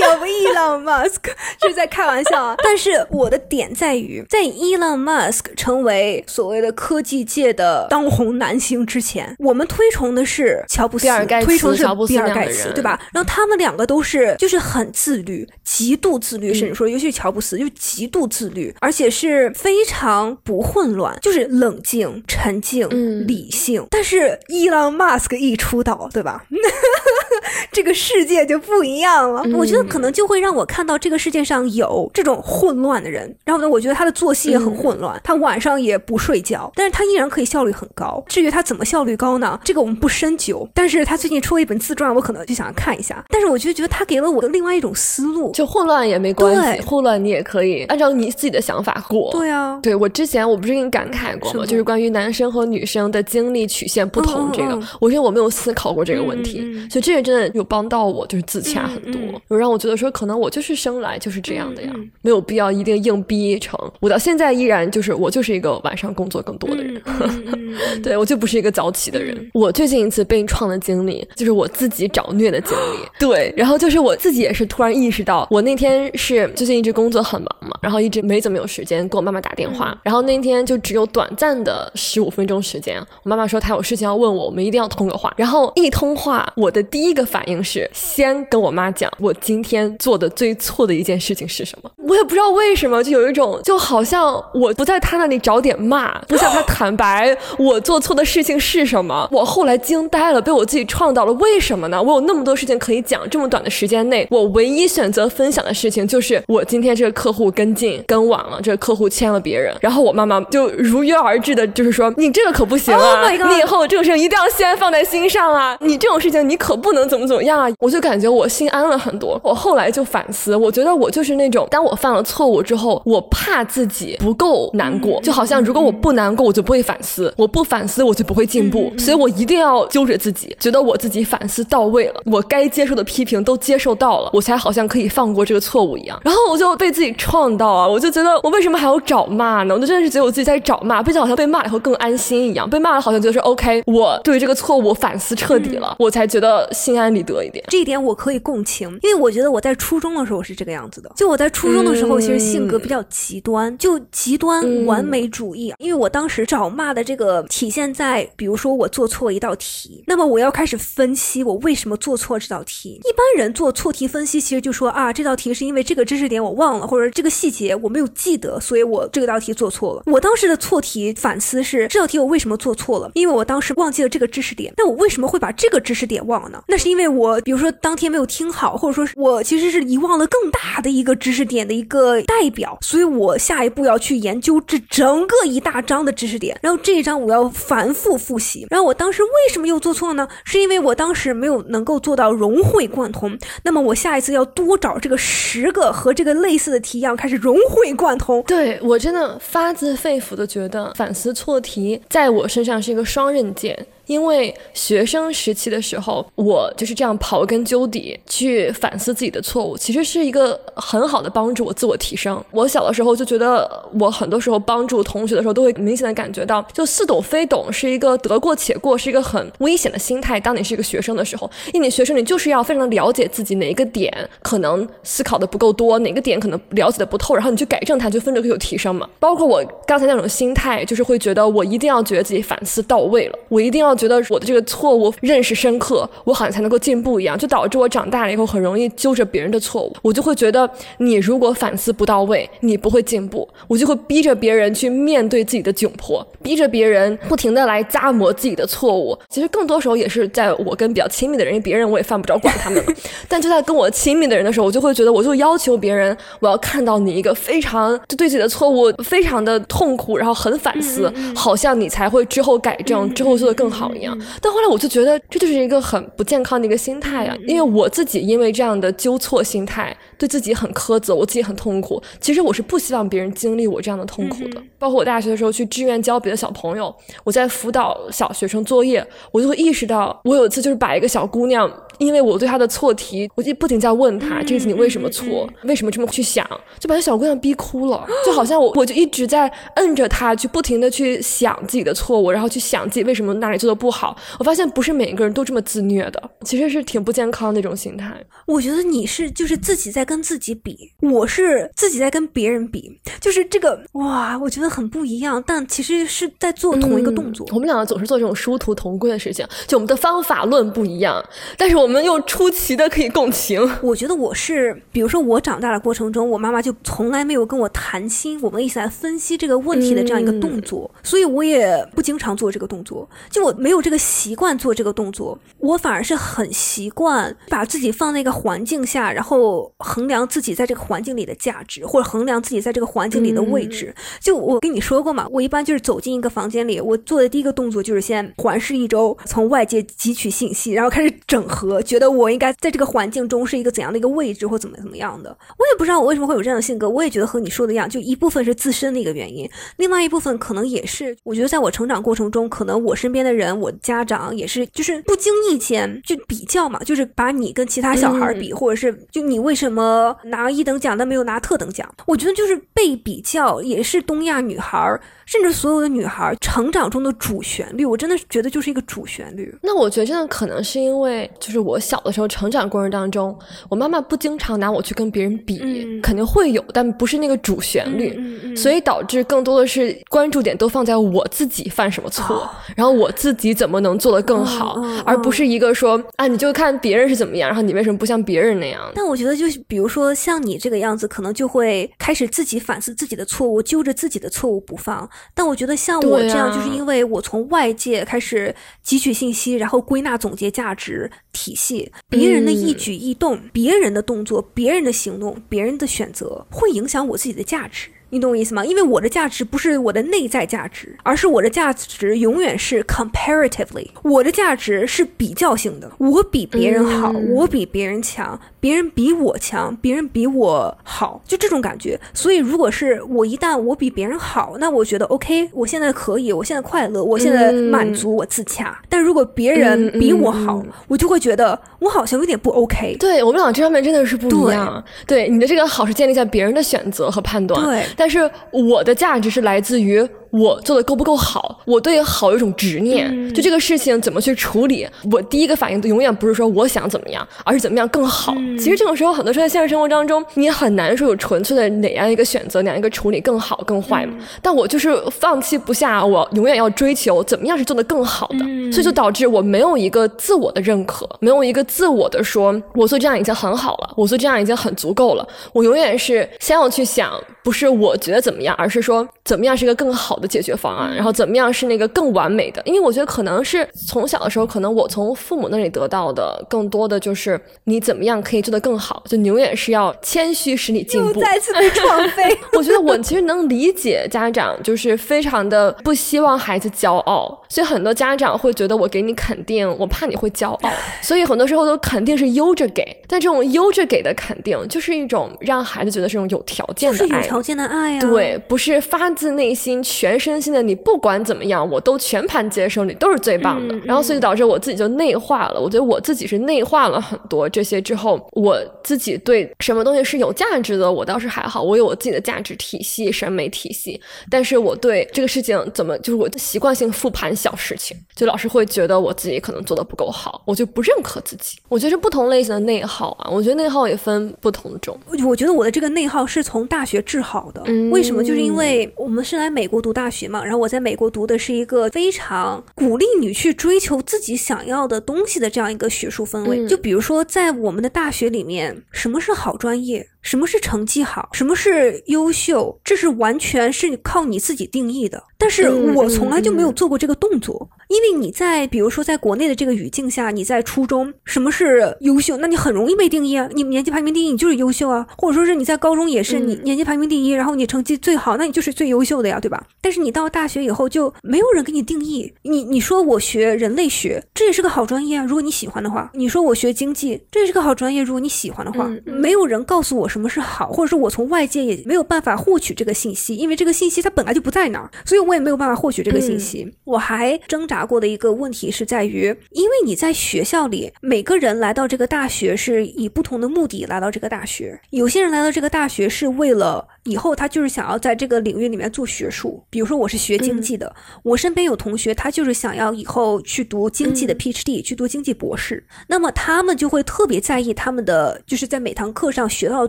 友伊朗马斯克，是在开玩笑啊！但是我的点在于，在伊朗马斯克成为所谓的科技界的当红男星之前，我们推崇的是乔布斯，推崇的是比尔盖茨，对吧？然后他们两个都是就是很自律，极度自律，甚至说，尤其是乔布斯，就极度自律，而且是。是非常不混乱，就是冷静、沉静、理性。但是伊朗马斯克一出道，对吧？这个世界就不一样了。我觉得可能就会让我看到这个世界上有这种混乱的人。然后呢，我觉得他的作息也很混乱，他晚上也不睡觉，但是他依然可以效率很高。至于他怎么效率高呢？这个我们不深究。但是他最近出了一本自传，我可能就想看一下。但是我就觉得他给了我另外一种思路，就混乱也没关系，混乱你也可以按照你自己的想法。对啊，对我之前我不是跟你感慨过吗？就是关于男生和女生的经历曲线不同这个，我觉得我没有思考过这个问题，所以这个真的有帮到我，就是自洽很多，有让我觉得说可能我就是生来就是这样的呀，没有必要一定硬逼成。我到现在依然就是我就是一个晚上工作更多的人，对我就不是一个早起的人。我最近一次被创的经历就是我自己找虐的经历，对，然后就是我自己也是突然意识到，我那天是最近一直工作很忙嘛，然后一直没怎么有时间。给我妈妈打电话，然后那天就只有短暂的十五分钟时间。我妈妈说她有事情要问我，我们一定要通个话。然后一通话，我的第一个反应是先跟我妈讲我今天做的最错的一件事情是什么。我也不知道为什么，就有一种就好像我不在她那里找点骂，不向她坦白我做错的事情是什么。我后来惊呆了，被我自己创造了。为什么呢？我有那么多事情可以讲，这么短的时间内，我唯一选择分享的事情就是我今天这个客户跟进跟晚了，这个客。户签了别人，然后我妈妈就如约而至的，就是说你这个可不行啊，你以后这个事情一定要先放在心上啊，你这种事情你可不能能怎么怎么样啊？我就感觉我心安了很多。我后来就反思，我觉得我就是那种，当我犯了错误之后，我怕自己不够难过，就好像如果我不难过，我就不会反思；我不反思，我就不会进步。所以我一定要揪着自己，觉得我自己反思到位了，我该接受的批评都接受到了，我才好像可以放过这个错误一样。然后我就被自己创到啊，我就觉得我为什么还要找骂呢？我就真的是觉得我自己在找骂，并且好像被骂以后更安心一样。被骂了好像觉得是 OK，我对这个错误反思彻底了，我才觉得心安理得一点。这一点我可以共情，因为我觉得我在初中的时候是这个样子的。就我在初中的时候，其实性格比较极端，就极端完美主义。因为我当时找骂的这个体现在，比如说我做错一道题，那么我要开始分析我为什么做错这道题。一般人做错题分析，其实就说啊，这道题是因为这个知识点我忘了，或者这个细节我没有记得，所以我这道题做错了。我当时的错题反思是这道题我为什么做错了？因为我当时忘记了这个知识点。那我为什么会把这个知识点忘了呢？那是因为我比如说当天没有听好，或者说我其实是遗忘了更大的一个知识点的一个代表，所以我下一步要去研究这整个一大章的知识点，然后这一章我要反复复习。然后我当时为什么又做错呢？是因为我当时没有能够做到融会贯通。那么我下一次要多找这个十个和这个类似的题一样，开始融会贯通。对我真的发自肺腑的觉得反思错题在我身上是一个双刃剑。因为学生时期的时候，我就是这样刨根究底去反思自己的错误，其实是一个很好的帮助我自我提升。我小的时候就觉得，我很多时候帮助同学的时候，都会明显的感觉到，就似懂非懂是一个得过且过，是一个很危险的心态。当你是一个学生的时候，因为你学生，你就是要非常了解自己哪一个点可能思考的不够多，哪个点可能了解的不透，然后你去改正它，就分就会有提升嘛。包括我刚才那种心态，就是会觉得我一定要觉得自己反思到位了，我一定要。觉得我的这个错误认识深刻，我好像才能够进步一样，就导致我长大了以后很容易揪着别人的错误。我就会觉得，你如果反思不到位，你不会进步。我就会逼着别人去面对自己的窘迫，逼着别人不停的来咂摸自己的错误。其实更多时候也是在我跟比较亲密的人，因为别人我也犯不着管他们。但就在跟我亲密的人的时候，我就会觉得，我就要求别人，我要看到你一个非常就对自己的错误非常的痛苦，然后很反思，好像你才会之后改正，之后做的更好。一样，但后来我就觉得这就是一个很不健康的一个心态啊！因为我自己因为这样的纠错心态，对自己很苛责，我自己很痛苦。其实我是不希望别人经历我这样的痛苦的。包括我大学的时候去志愿教别的小朋友，我在辅导小学生作业，我就会意识到，我有一次就是把一个小姑娘。因为我对她的错题，我就不停在问她这次你为什么错，为什么这么去想，就把那小姑娘逼哭了，就好像我我就一直在摁着她去不停的去想自己的错误，然后去想自己为什么哪里做的不好。我发现不是每一个人都这么自虐的，其实是挺不健康那种心态。我觉得你是就是自己在跟自己比，我是自己在跟别人比，就是这个哇，我觉得很不一样，但其实是在做同一个动作。我们两个总是做这种殊途同归的事情，就我们的方法论不一样，但是我。我们又出奇的可以共情。我觉得我是，比如说我长大的过程中，我妈妈就从来没有跟我谈心，我们一起来分析这个问题的这样一个动作，所以我也不经常做这个动作。就我没有这个习惯做这个动作，我反而是很习惯把自己放在一个环境下，然后衡量自己在这个环境里的价值，或者衡量自己在这个环境里的位置。就我跟你说过嘛，我一般就是走进一个房间里，我做的第一个动作就是先环视一周，从外界汲取信息，然后开始整合。觉得我应该在这个环境中是一个怎样的一个位置，或怎么怎么样的？我也不知道我为什么会有这样的性格。我也觉得和你说的一样，就一部分是自身的一个原因，另外一部分可能也是，我觉得在我成长过程中，可能我身边的人，我家长也是，就是不经意间就比较嘛，就是把你跟其他小孩比，或者是就你为什么拿一等奖但没有拿特等奖？我觉得就是被比较，也是东亚女孩。甚至所有的女孩成长中的主旋律，我真的是觉得就是一个主旋律。那我觉得真的可能是因为，就是我小的时候成长过程当中，我妈妈不经常拿我去跟别人比，肯定会有，但不是那个主旋律，所以导致更多的是关注点都放在我自己犯什么错，然后我自己怎么能做得更好，而不是一个说啊，你就看别人是怎么样，然后你为什么不像别人那样？但我觉得就是比如说像你这个样子，可能就会开始自己反思自己的错误，揪着自己的错误不放。但我觉得像我这样，就是因为我从外界开始汲取信息，然后归纳总结价值体系，别人的一举一动、别人的动作、别人的行动、别人的选择，会影响我自己的价值。你懂我意思吗？因为我的价值不是我的内在价值，而是我的价值永远是 comparatively，我的价值是比较性的，我比别人好，我比别人强，别人比我强，别人比我好，就这种感觉。所以，如果是我一旦我比别人好，那我觉得 OK，我现在可以，我现在快乐，我现在满足，我自洽。但如果别人比我好，我就会觉得我好像有点不 OK。对我们俩这方面真的是不一样。对你的这个好是建立在别人的选择和判断，对，但但是我的价值是来自于。我做的够不够好？我对好有一种执念，就这个事情怎么去处理，我第一个反应都永远不是说我想怎么样，而是怎么样更好。其实这种时候，很多时候在现实生活当中，你很难说有纯粹的哪样一个选择，哪样一个处理更好更坏嘛。但我就是放弃不下，我永远要追求怎么样是做的更好的，所以就导致我没有一个自我的认可，没有一个自我的说，我做这样已经很好了，我做这样已经很足够了。我永远是先要去想，不是我觉得怎么样，而是说怎么样是一个更好的。解决方案，然后怎么样是那个更完美的？因为我觉得可能是从小的时候，可能我从父母那里得到的更多的就是你怎么样可以做得更好，就永远是要谦虚使你进步。再次被创飞。我觉得我其实能理解家长就是非常的不希望孩子骄傲，所以很多家长会觉得我给你肯定，我怕你会骄傲，所以很多时候都肯定是悠着给。但这种悠着给的肯定，就是一种让孩子觉得是种有条件的爱，有条件的爱呀。对，不是发自内心全。全身心的，你不管怎么样，我都全盘接受，你都是最棒的。然后，所以导致我自己就内化了。我觉得我自己是内化了很多这些之后，我自己对什么东西是有价值的，我倒是还好，我有我自己的价值体系、审美体系。但是我对这个事情怎么，就是我习惯性复盘小事情，就老是会觉得我自己可能做的不够好，我就不认可自己。我觉得是不同类型的内耗啊。我觉得内耗也分不同种。我觉得我的这个内耗是从大学治好的。嗯为什么？就是因为我们是来美国读大。学嘛，然后我在美国读的是一个非常鼓励你去追求自己想要的东西的这样一个学术氛围。就比如说，在我们的大学里面，什么是好专业？什么是成绩好？什么是优秀？这是完全是靠你自己定义的。但是我从来就没有做过这个动作，因为你在比如说在国内的这个语境下，你在初中，什么是优秀？那你很容易被定义啊，你年级排名第一，你就是优秀啊。或者说是你在高中也是，你年级排名第一，然后你成绩最好，那你就是最优秀的呀，对吧？但是你到大学以后，就没有人给你定义。你你说我学人类学，这也是个好专业啊，如果你喜欢的话。你说我学经济，这也是个好专业，如果你喜欢的话。没有人告诉我。什么是好，或者说我从外界也没有办法获取这个信息，因为这个信息它本来就不在那儿，所以我也没有办法获取这个信息。我还挣扎过的一个问题是在于，因为你在学校里，每个人来到这个大学是以不同的目的来到这个大学，有些人来到这个大学是为了。以后他就是想要在这个领域里面做学术，比如说我是学经济的，我身边有同学，他就是想要以后去读经济的 PhD，去读经济博士。那么他们就会特别在意他们的就是在每堂课上学到的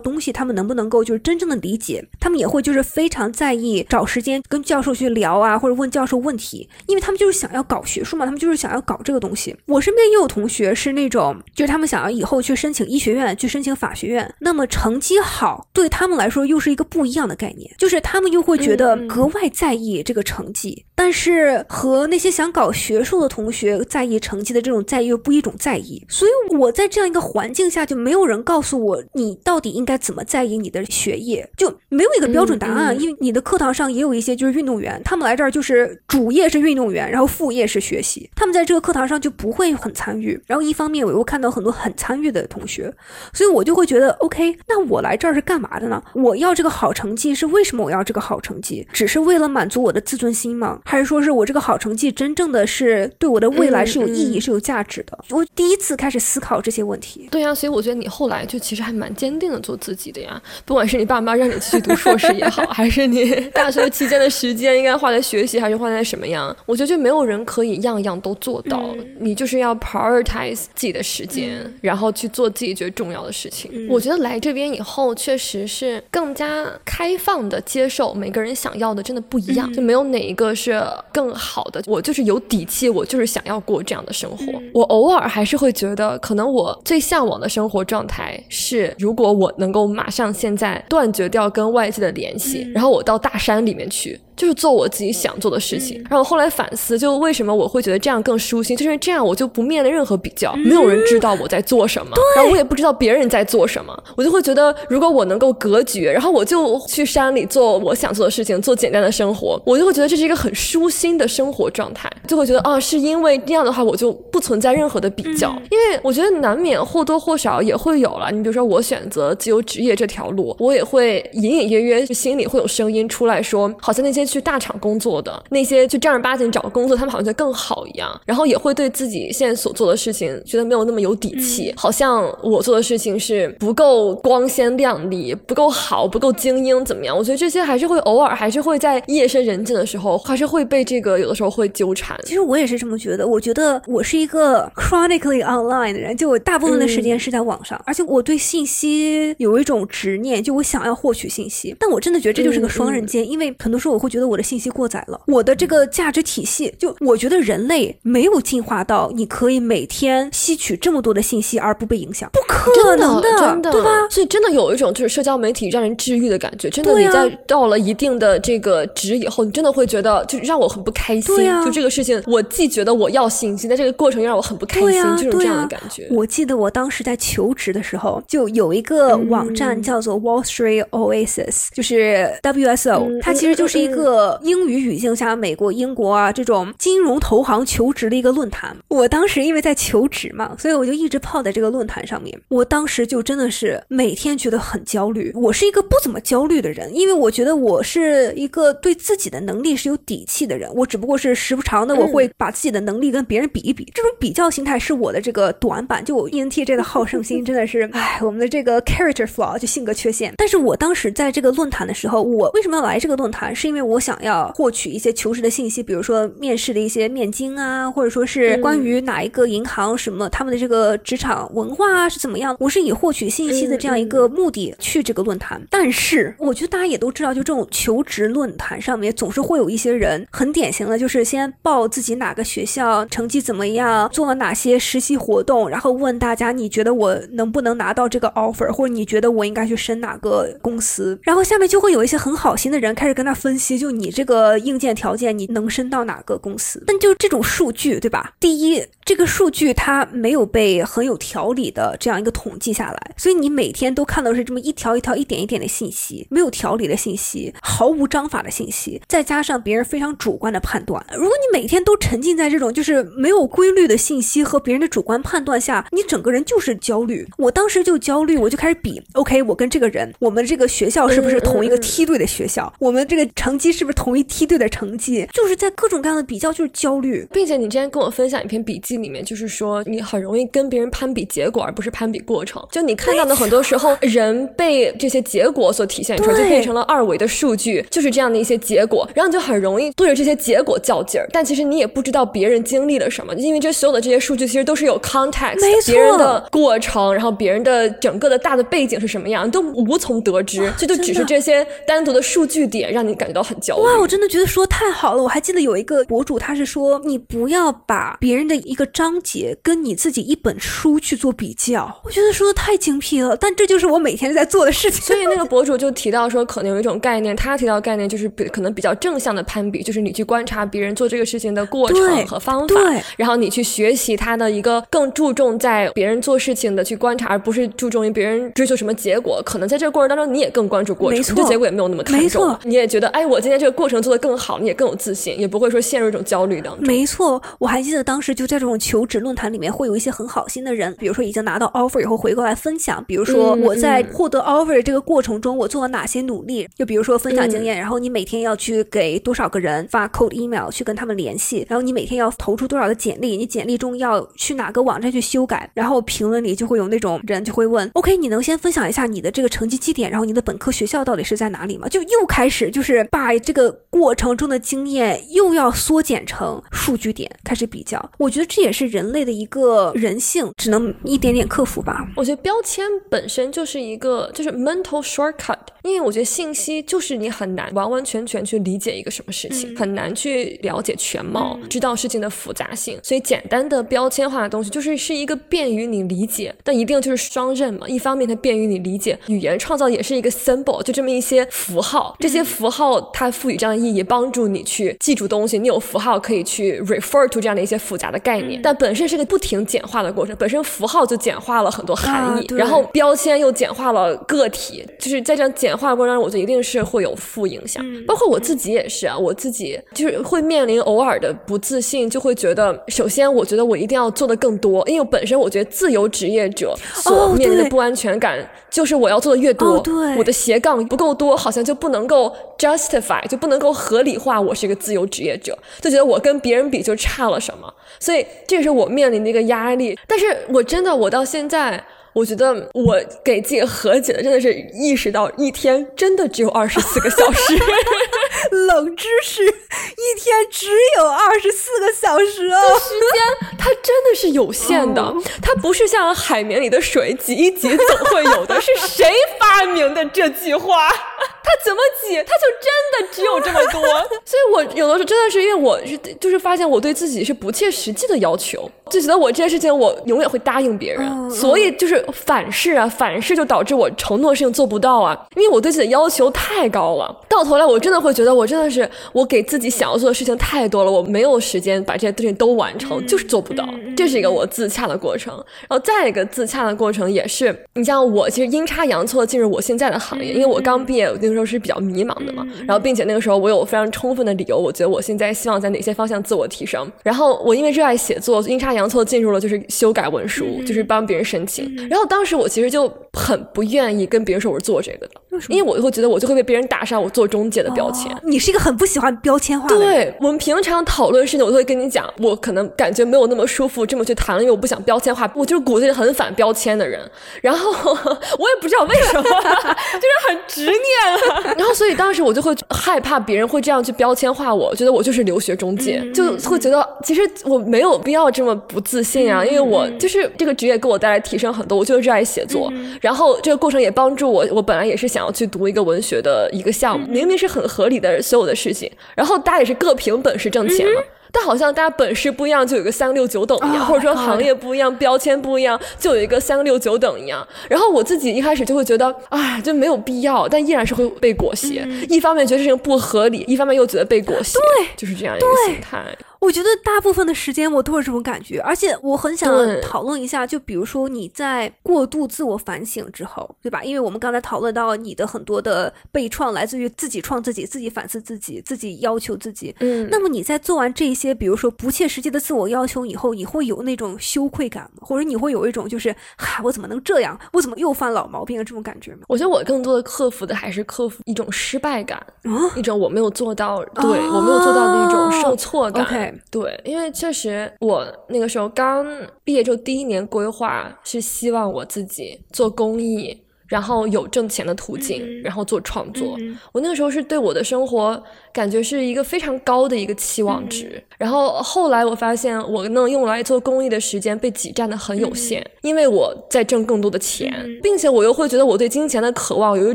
东西，他们能不能够就是真正的理解。他们也会就是非常在意找时间跟教授去聊啊，或者问教授问题，因为他们就是想要搞学术嘛，他们就是想要搞这个东西。我身边也有同学是那种，就是他们想要以后去申请医学院，去申请法学院，那么成绩好对他们来说又是一个不。一样的概念，就是他们又会觉得格外在意这个成绩，但是和那些想搞学术的同学在意成绩的这种在意又不一种在意。所以我在这样一个环境下，就没有人告诉我你到底应该怎么在意你的学业，就没有一个标准答案。因为你的课堂上也有一些就是运动员，他们来这儿就是主业是运动员，然后副业是学习，他们在这个课堂上就不会很参与。然后一方面我又看到很多很参与的同学，所以我就会觉得 OK，那我来这儿是干嘛的呢？我要这个好。成绩是为什么我要这个好成绩？只是为了满足我的自尊心吗？还是说是我这个好成绩真正的是对我的未来是有意义、是有价值的？我第一次开始思考这些问题。对呀，所以我觉得你后来就其实还蛮坚定的做自己的呀。不管是你爸妈让你继续读硕士也好，还是你大学期间的时间应该花在学习，还是花在什么样？我觉得就没有人可以样样都做到。你就是要 prioritize 自己的时间，然后去做自己觉得重要的事情。我觉得来这边以后，确实是更加。开放的接受每个人想要的真的不一样，就没有哪一个是更好的。我就是有底气，我就是想要过这样的生活。我偶尔还是会觉得，可能我最向往的生活状态是，如果我能够马上现在断绝掉跟外界的联系，然后我到大山里面去。就是做我自己想做的事情。然后后来反思，就为什么我会觉得这样更舒心，就是因为这样我就不面临任何比较，没有人知道我在做什么，然后我也不知道别人在做什么，我就会觉得如果我能够隔绝，然后我就去山里做我想做的事情，做简单的生活，我就会觉得这是一个很舒心的生活状态，就会觉得啊，是因为这样的话，我就不存在任何的比较，因为我觉得难免或多或少也会有了。你比如说我选择自由职业这条路，我也会隐隐约约心里会有声音出来说，好像那些去大厂工作的，那些去正儿八经找工作，他们好像就更好一样，然后也会对自己现在所做的事情觉得没有那么有底气，好像我做的事情是不够光鲜亮丽、不够好、不够精英，怎么样？我觉得这些还是会偶尔，还是会在夜深人静的时候，还是会被这个有的时候会纠缠。其实我也是这么觉得，我觉得我是一个 chronically online 的人，就我大部分的时间是在网上，而且我对信息有一种执念，就我想要获取信息。但我真的觉得这就是个双刃剑，因为很多时候我会觉得我的信息过载了，我的这个价值体系，就我觉得人类没有进化到你可以每天吸取这么多的信息而不被影响，不可能的，真的，对吧？所以真的有一种就是社交媒体让人治愈的感觉。真的，你在到了一定的这个值以后，你真的会觉得就让我很不开心。就这个事情，我既觉得我要信息，在这个过程又让我很不开心，就是这样的感觉。我记得我当时在求职的时候，就有一个网站叫做 Wall Street Oasis，就是 WSO，它其实就是一个英语语境下美国、英国啊这种金融投行求职的一个论坛。我当时因为在求职嘛，所以我就一直泡在这个论坛上面。我当时就真的是每天觉得很焦虑。我是一个不怎么焦虑的人，因为我觉得我是一个对自己的能力是有底气的人。我只不过是时不常的我会把自己的能力跟别人比一比，这种比较心态是我的这个短板。就我 ENTJ 的好胜心真的是，哎，我们的这个 character flaw 就性格缺陷。但是我当时在这个论坛的时候，我为什么要来这个论坛？是因为我想要获取一些求职的信息，比如说面试的一些面经啊，或者说是关于哪一个银行什么他们的这个职场文化啊是怎么样。我是以获取信息的这样一个目的去这个论坛。但是我觉得大家也都知道，就这种求职论坛上面总是会有一些人，很典型的就是先报自己哪个学校成绩怎么样，做了哪些实习活动，然后问大家你觉得我能不能拿到这个 offer，或者你觉得我应该去申哪个公司，然后下面就会有一些很好心的人开始跟他分析，就你这个硬件条件你能申到哪个公司？但就这种数据，对吧？第一，这个数据它没有被很有条理的这样一个统计下来，所以你每天都看到是这么一条一条、一点一点的信息，没有条理的信息，毫无章法的信息，再加上别人非常主观的判断。如果你每天都沉浸在这种就是没有规律的信息和别人的主观判断下，你整个人就是焦虑。我当时就焦虑，我就开始比，OK，我跟这个人，我们这个学校是不是同一个梯队的学校？我们这个成绩是不是同一梯队的成绩？就是在各种各样的比较，就是焦虑。并且你之前跟我分享一篇笔记里面，就是说你很容易跟别人攀比结果，而不是攀比过程。就你看到的很多时候，人被这些结果所体现出来，就变成了二维的数据，就是这样的一些结果，然后你就很容易对着这些结果较劲儿。但其实你也不知道别人经历了什么，因为这所有的这些数据其实都是有 context，别人的过程，然后别人的整个的大的背景是什么样，都无从得知。这就只是这些单独的数据点让你感觉到很焦虑。哇，我真的觉得说太好了！我还记得有一个博主，他是说你不要把别人的一个章节跟你自己一本书去做比较。我觉得说的太精辟了，但这就是我每天在做的事情。所以那个 博主就提到说，可能有一种概念，他提到概念就是比可能比较正向的攀比，就是你去观察别人做这个事情的过程和方法，然后你去学习他的一个更注重在别人做事情的去观察，而不是注重于别人追求什么结果。可能在这个过程当中，你也更关注过程，对结果也没有那么看重，你也觉得哎，我今天这个过程做得更好，你也更有自信，也不会说陷入一种焦虑当中。没错，我还记得当时就在这种求职论坛里面，会有一些很好心的人，比如说已经拿到 offer 以后回过来分享，比如说我在获得 offer 这个过程中，我做了哪些努力，就比如说分享经验，然后你每天要去给多少个人发 cold email 去跟他们联系，然后你每天要投出多少的简历，你简历中要去哪个网站去修改，然后评论里就会有那种人就会问，OK，你能先分享一下你的这个成绩绩点，然后你的本科学校到底是在哪里吗？就又开始就是把这个过程中的经验又要缩减成数据点，开始比较。我觉得这也是人类的一个人性，只能一点点克服吧。我觉得标签本身就是一个就是 mental shortcut，因为我觉得信息就是你很难完完全全去理解一个什么事情，很难去了解全貌，知道事情的复杂性。所以简单的标签化的东西就是是一个便于你理解，但一定就是双刃嘛。一方面它便于你理解，语言创造也是一个 symbol，就这么一些符号，这些符号它它赋予这样的意义，帮助你去记住东西。你有符号可以去 refer to 这样的一些复杂的概念，但本身是个不停简化的过程。本身符号就简化了很多含义，然后标签又简化了个体，就是在这样简化过程中，我觉得一定是会有负影响。包括我自己也是啊，我自己就是会面临偶尔的不自信，就会觉得，首先我觉得我一定要做的更多，因为本身我觉得自由职业者所面临的不安全感，就是我要做的越多，我的斜杠不够多，好像就不能够 justify，就不能够合理化我是一个自由职业者，就觉得我跟别人比就差了什么，所以这也是我面临的一个压力。但是我真的，我到现在。我觉得我给自己和解的真的是意识到一天真的只有二十四个小时，冷知识，一天只有二十四个小时哦，时间它真的是有限的，它不是像海绵里的水挤一挤总会有的，是谁发明的这句话？它怎么挤，它就真的只有这么多？所以我有的时候真的是因为我是就是发现我对自己是不切实际的要求，就觉得我这件事情我永远会答应别人，所以就是。反噬啊，反噬就导致我承诺事情做不到啊，因为我对自己的要求太高了。到头来，我真的会觉得，我真的是我给自己想要做的事情太多了，我没有时间把这些事情都完成，就是做不到。这是一个我自洽的过程。然后再一个自洽的过程也是，你像我其实阴差阳错进入我现在的行业，因为我刚毕业那个时候是比较迷茫的嘛。然后并且那个时候我有非常充分的理由，我觉得我现在希望在哪些方向自我提升。然后我因为热爱写作，阴差阳错进入了就是修改文书，就是帮别人申请。然后当时我其实就很不愿意跟别人说我是做这个的，因为我就会觉得我就会被别人打上我做中介的标签。你是一个很不喜欢标签化的。对我们平常讨论事情，我都会跟你讲，我可能感觉没有那么舒服这么去谈，因为我不想标签化，我就是骨子里很反标签的人。然后我也不知道为什么，就是很执念。然后所以当时我就会害怕别人会这样去标签化我，觉得我就是留学中介，就会觉得其实我没有必要这么不自信啊，因为我就是这个职业给我带来提升很多，我就热爱写作。然后这个过程也帮助我，我本来也是想要去读一个文学的一个项目，明明是很合理的所有的事情。然后大家也是各凭本事挣钱嘛，但好像大家本事不一样，就有个三六九等一样，或者说行业不一样，标签不一样，就有一个三六九等一样。然后我自己一开始就会觉得，哎，就没有必要，但依然是会被裹挟。一方面觉得事情不合理，一方面又觉得被裹挟，对，就是这样一个心态。我觉得大部分的时间我都是这种感觉，而且我很想讨论一下，就比如说你在过度自我反省之后，对吧？因为我们刚才讨论到你的很多的被创来自于自己创自己，自己反思自己，自己要求自己。嗯，那么你在做完这些，比如说不切实际的自我要求以后，你会有那种羞愧感吗？或者你会有一种就是，嗨，我怎么能这样？我怎么又犯老毛病了？这种感觉吗？我觉得我更多的克服的还是克服一种失败感，嗯一种我没有做到，对我没有做到的一种受挫感。对，因为确实我那个时候刚毕业就第一年规划是希望我自己做公益，然后有挣钱的途径，然后做创作。我那个时候是对我的生活感觉是一个非常高的一个期望值。然后后来我发现我能用来做公益的时间被挤占的很有限，因为我在挣更多的钱，并且我又会觉得我对金钱的渴望有一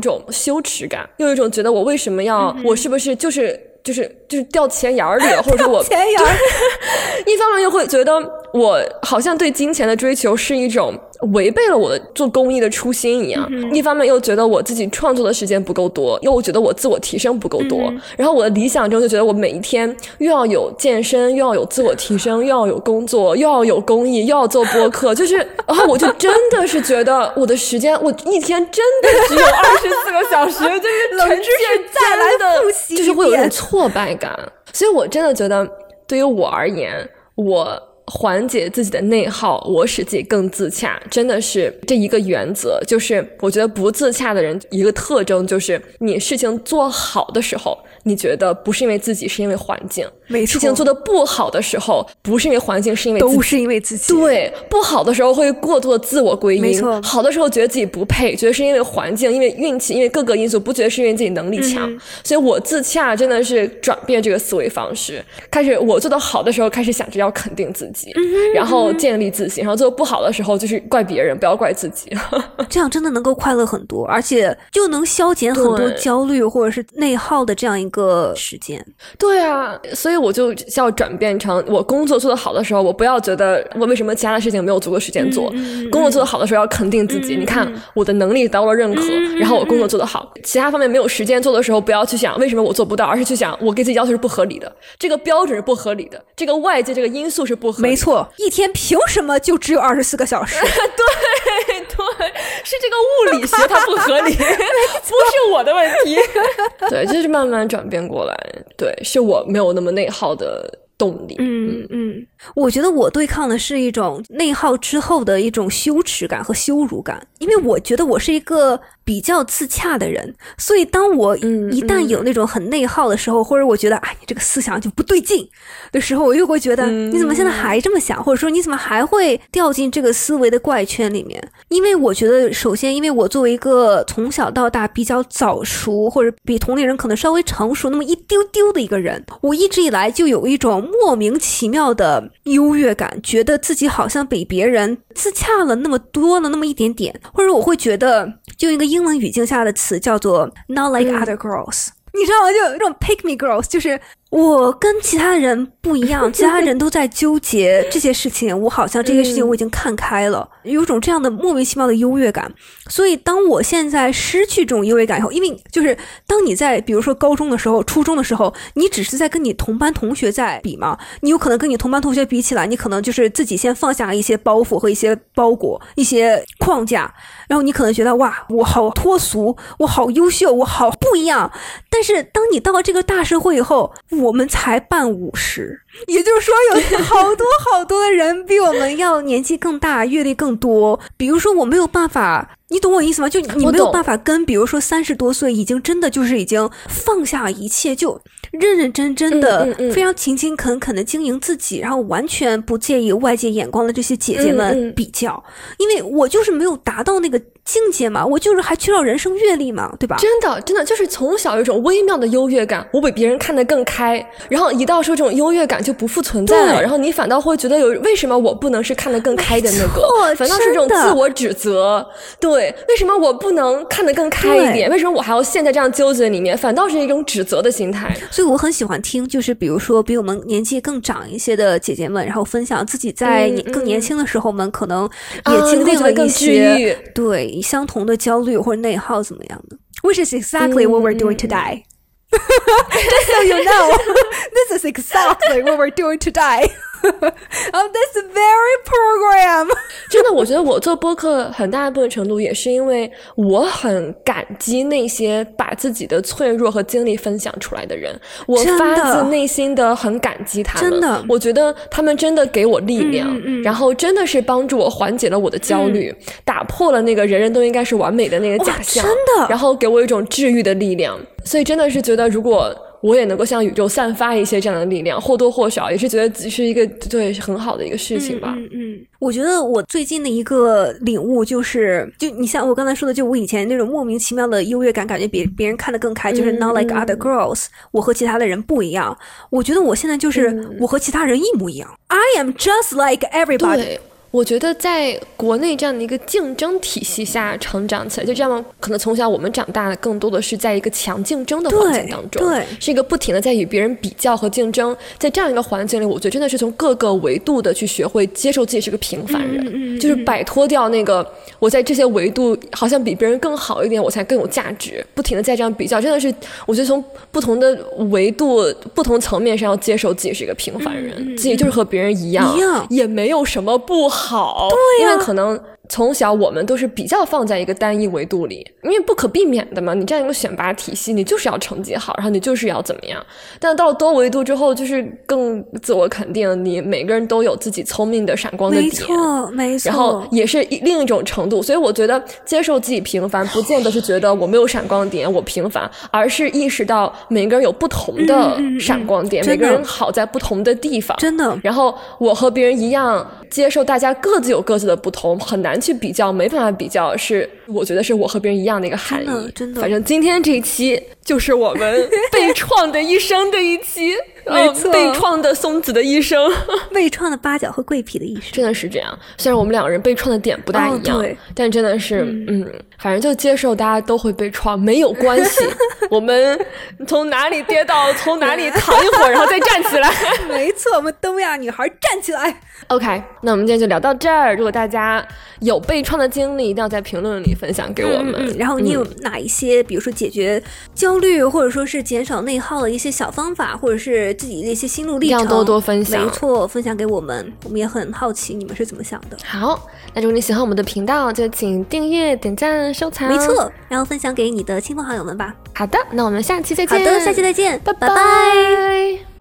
种羞耻感，又有一种觉得我为什么要，我是不是就是。就是就是掉钱眼儿里了，或者说我钱眼儿，一方面又会觉得我好像对金钱的追求是一种。违背了我的做公益的初心一样，一方面又觉得我自己创作的时间不够多，又觉得我自我提升不够多。然后我的理想中就觉得我每一天又要有健身，又要有自我提升，又要有工作，又要有公益，又要做播客，就是，然后我就真的是觉得我的时间，我一天真的只有二十四个小时，就是冷知识再来的，就是会有一种挫败感。所以我真的觉得，对于我而言，我。缓解自己的内耗，我使自己更自洽，真的是这一个原则。就是我觉得不自洽的人一个特征，就是你事情做好的时候。你觉得不是因为自己，是因为环境。事情做的不好的时候，不是因为环境，是因为都是因为自己。对，不好的时候会过度的自我归因。没错。好的时候觉得自己不配，觉得是因为环境，因为运气，因为各个因素，不觉得是因为自己能力强。所以我自洽真的是转变这个思维方式，开始我做的好的时候，开始想着要肯定自己，然后建立自信；然后做的不好的时候，就是怪别人，不要怪自己。这样真的能够快乐很多，而且就能消减很多焦虑或者是内耗的这样一。个时间，对啊，所以我就要转变成我工作做得好的时候，我不要觉得我为什么其他的事情没有足够时间做。工作做得好的时候要肯定自己，你看我的能力得到了认可，然后我工作做得好。其他方面没有时间做的时候，不要去想为什么我做不到，而是去想我给自己要求是不合理的，这个标准是不合理的，这个外界这个因素是不合理。没错，一天凭什么就只有二十四个小时？对对，是这个物理学它不合理，不是我的问题。对，就是慢慢转变过来。对，是我没有那么内内耗的动力，嗯嗯，我觉得我对抗的是一种内耗之后的一种羞耻感和羞辱感，因为我觉得我是一个比较自洽的人，所以当我一旦有那种很内耗的时候，或者我觉得哎，你这个思想就不对劲的时候，我又会觉得你怎么现在还这么想，或者说你怎么还会掉进这个思维的怪圈里面？因为我觉得，首先，因为我作为一个从小到大比较早熟，或者比同龄人可能稍微成熟那么一丢丢的一个人，我一直以来就有一种。莫名其妙的优越感，觉得自己好像比别人自洽了那么多了那么一点点，或者我会觉得，就一个英文语境下的词叫做 “not like other girls”，你知道吗？就这种 “pick me girls”，就是。我跟其他人不一样，其他人都在纠结这些事情，我好像这些事情我已经看开了，有种这样的莫名其妙的优越感。所以当我现在失去这种优越感以后，因为就是当你在比如说高中的时候、初中的时候，你只是在跟你同班同学在比嘛，你有可能跟你同班同学比起来，你可能就是自己先放下一些包袱和一些包裹、一些框架，然后你可能觉得哇，我好脱俗，我好优秀，我好不一样。但是当你到了这个大社会以后，我们才办五十，也就是说有好多好多的人比我们要年纪更大、阅历更多。比如说，我没有办法。你懂我意思吗？就你没有办法跟，比如说三十多岁已经真的就是已经放下一切，就认认真真的、非常勤勤恳恳的经营自己，然后完全不介意外界眼光的这些姐姐们比较，因为我就是没有达到那个境界嘛，我就是还缺少人生阅历嘛，对吧？真的，真的就是从小有一种微妙的优越感，我比别人看得更开，然后一到时候这种优越感就不复存在了，然后你反倒会觉得有为什么我不能是看得更开的那个，反倒是这种自我指责，对。为什么我不能看得更开一点？为什么我还要陷在这样纠结里面？反倒是一种指责的心态。所以我很喜欢听，就是比如说比我们年纪更长一些的姐姐们，然后分享自己在更年轻的时候们可能也经历了一些对相同的焦虑或者内耗怎么样的。Which is exactly what we're doing today. Just so you know, this is exactly what we're doing today. Of this very program，真的，我觉得我做播客很大一部分程度也是因为我很感激那些把自己的脆弱和经历分享出来的人，我发自内心的很感激他们。真的，我觉得他们真的给我力量，然后真的是帮助我缓解了我的焦虑，打破了那个人人都应该是完美的那个假象，真的，然后给我一种治愈的力量。所以真的是觉得如果。我也能够向宇宙散发一些这样的力量，或多或少也是觉得自己是一个对很好的一个事情吧。嗯嗯，我觉得我最近的一个领悟就是，就你像我刚才说的，就我以前那种莫名其妙的优越感，感觉别别人看得更开，就是 not like other girls，我和其他的人不一样。我觉得我现在就是我和其他人一模一样，I am just like everybody。我觉得在国内这样的一个竞争体系下成长起来，就这样可能从小我们长大的更多的是在一个强竞争的环境当中，对，是一个不停的在与别人比较和竞争。在这样一个环境里，我觉得真的是从各个维度的去学会接受自己是个平凡人，嗯就是摆脱掉那个我在这些维度好像比别人更好一点，我才更有价值。不停的在这样比较，真的是我觉得从不同的维度、不同层面上要接受自己是一个平凡人，自己就是和别人一样一样，也没有什么不好。好，因为可能。从小我们都是比较放在一个单一维度里，因为不可避免的嘛。你这样一个选拔体系，你就是要成绩好，然后你就是要怎么样。但到了多维度之后，就是更自我肯定，你每个人都有自己聪明的闪光的点，没错，没错。然后也是另一种程度，所以我觉得接受自己平凡，不见得是觉得我没有闪光点，我平凡，而是意识到每个人有不同的闪光点，每个人好在不同的地方，真的。然后我和别人一样，接受大家各自有各自的不同，很难。去比较没办法比较，是我觉得是我和别人一样的一个含义。真的，反正今天这一期就是我们被创的一生的一期，没错，被创的松子的一生，被创的八角和桂皮的一生，真的是这样。虽然我们两个人被创的点不大一样，但真的是，嗯，反正就接受大家都会被创，没有关系，我们从哪里跌倒，从哪里躺一会儿，然后再站起来。没错，我们东亚女孩站起来。OK，那我们今天就聊到这儿。如果大家有被创的经历，一定要在评论里分享给我们。然后你有哪一些，比如说解决焦虑，或者说是减少内耗的一些小方法，或者是自己的一些心路历程，要多多分享没错，分享给我们，我们也很好奇你们是怎么想的。好，那如果你喜欢我们的频道，就请订阅、点赞、收藏。没错，然后分享给你的亲朋好友们吧。好的，那我们下期再见。好的，下期再见，拜拜拜拜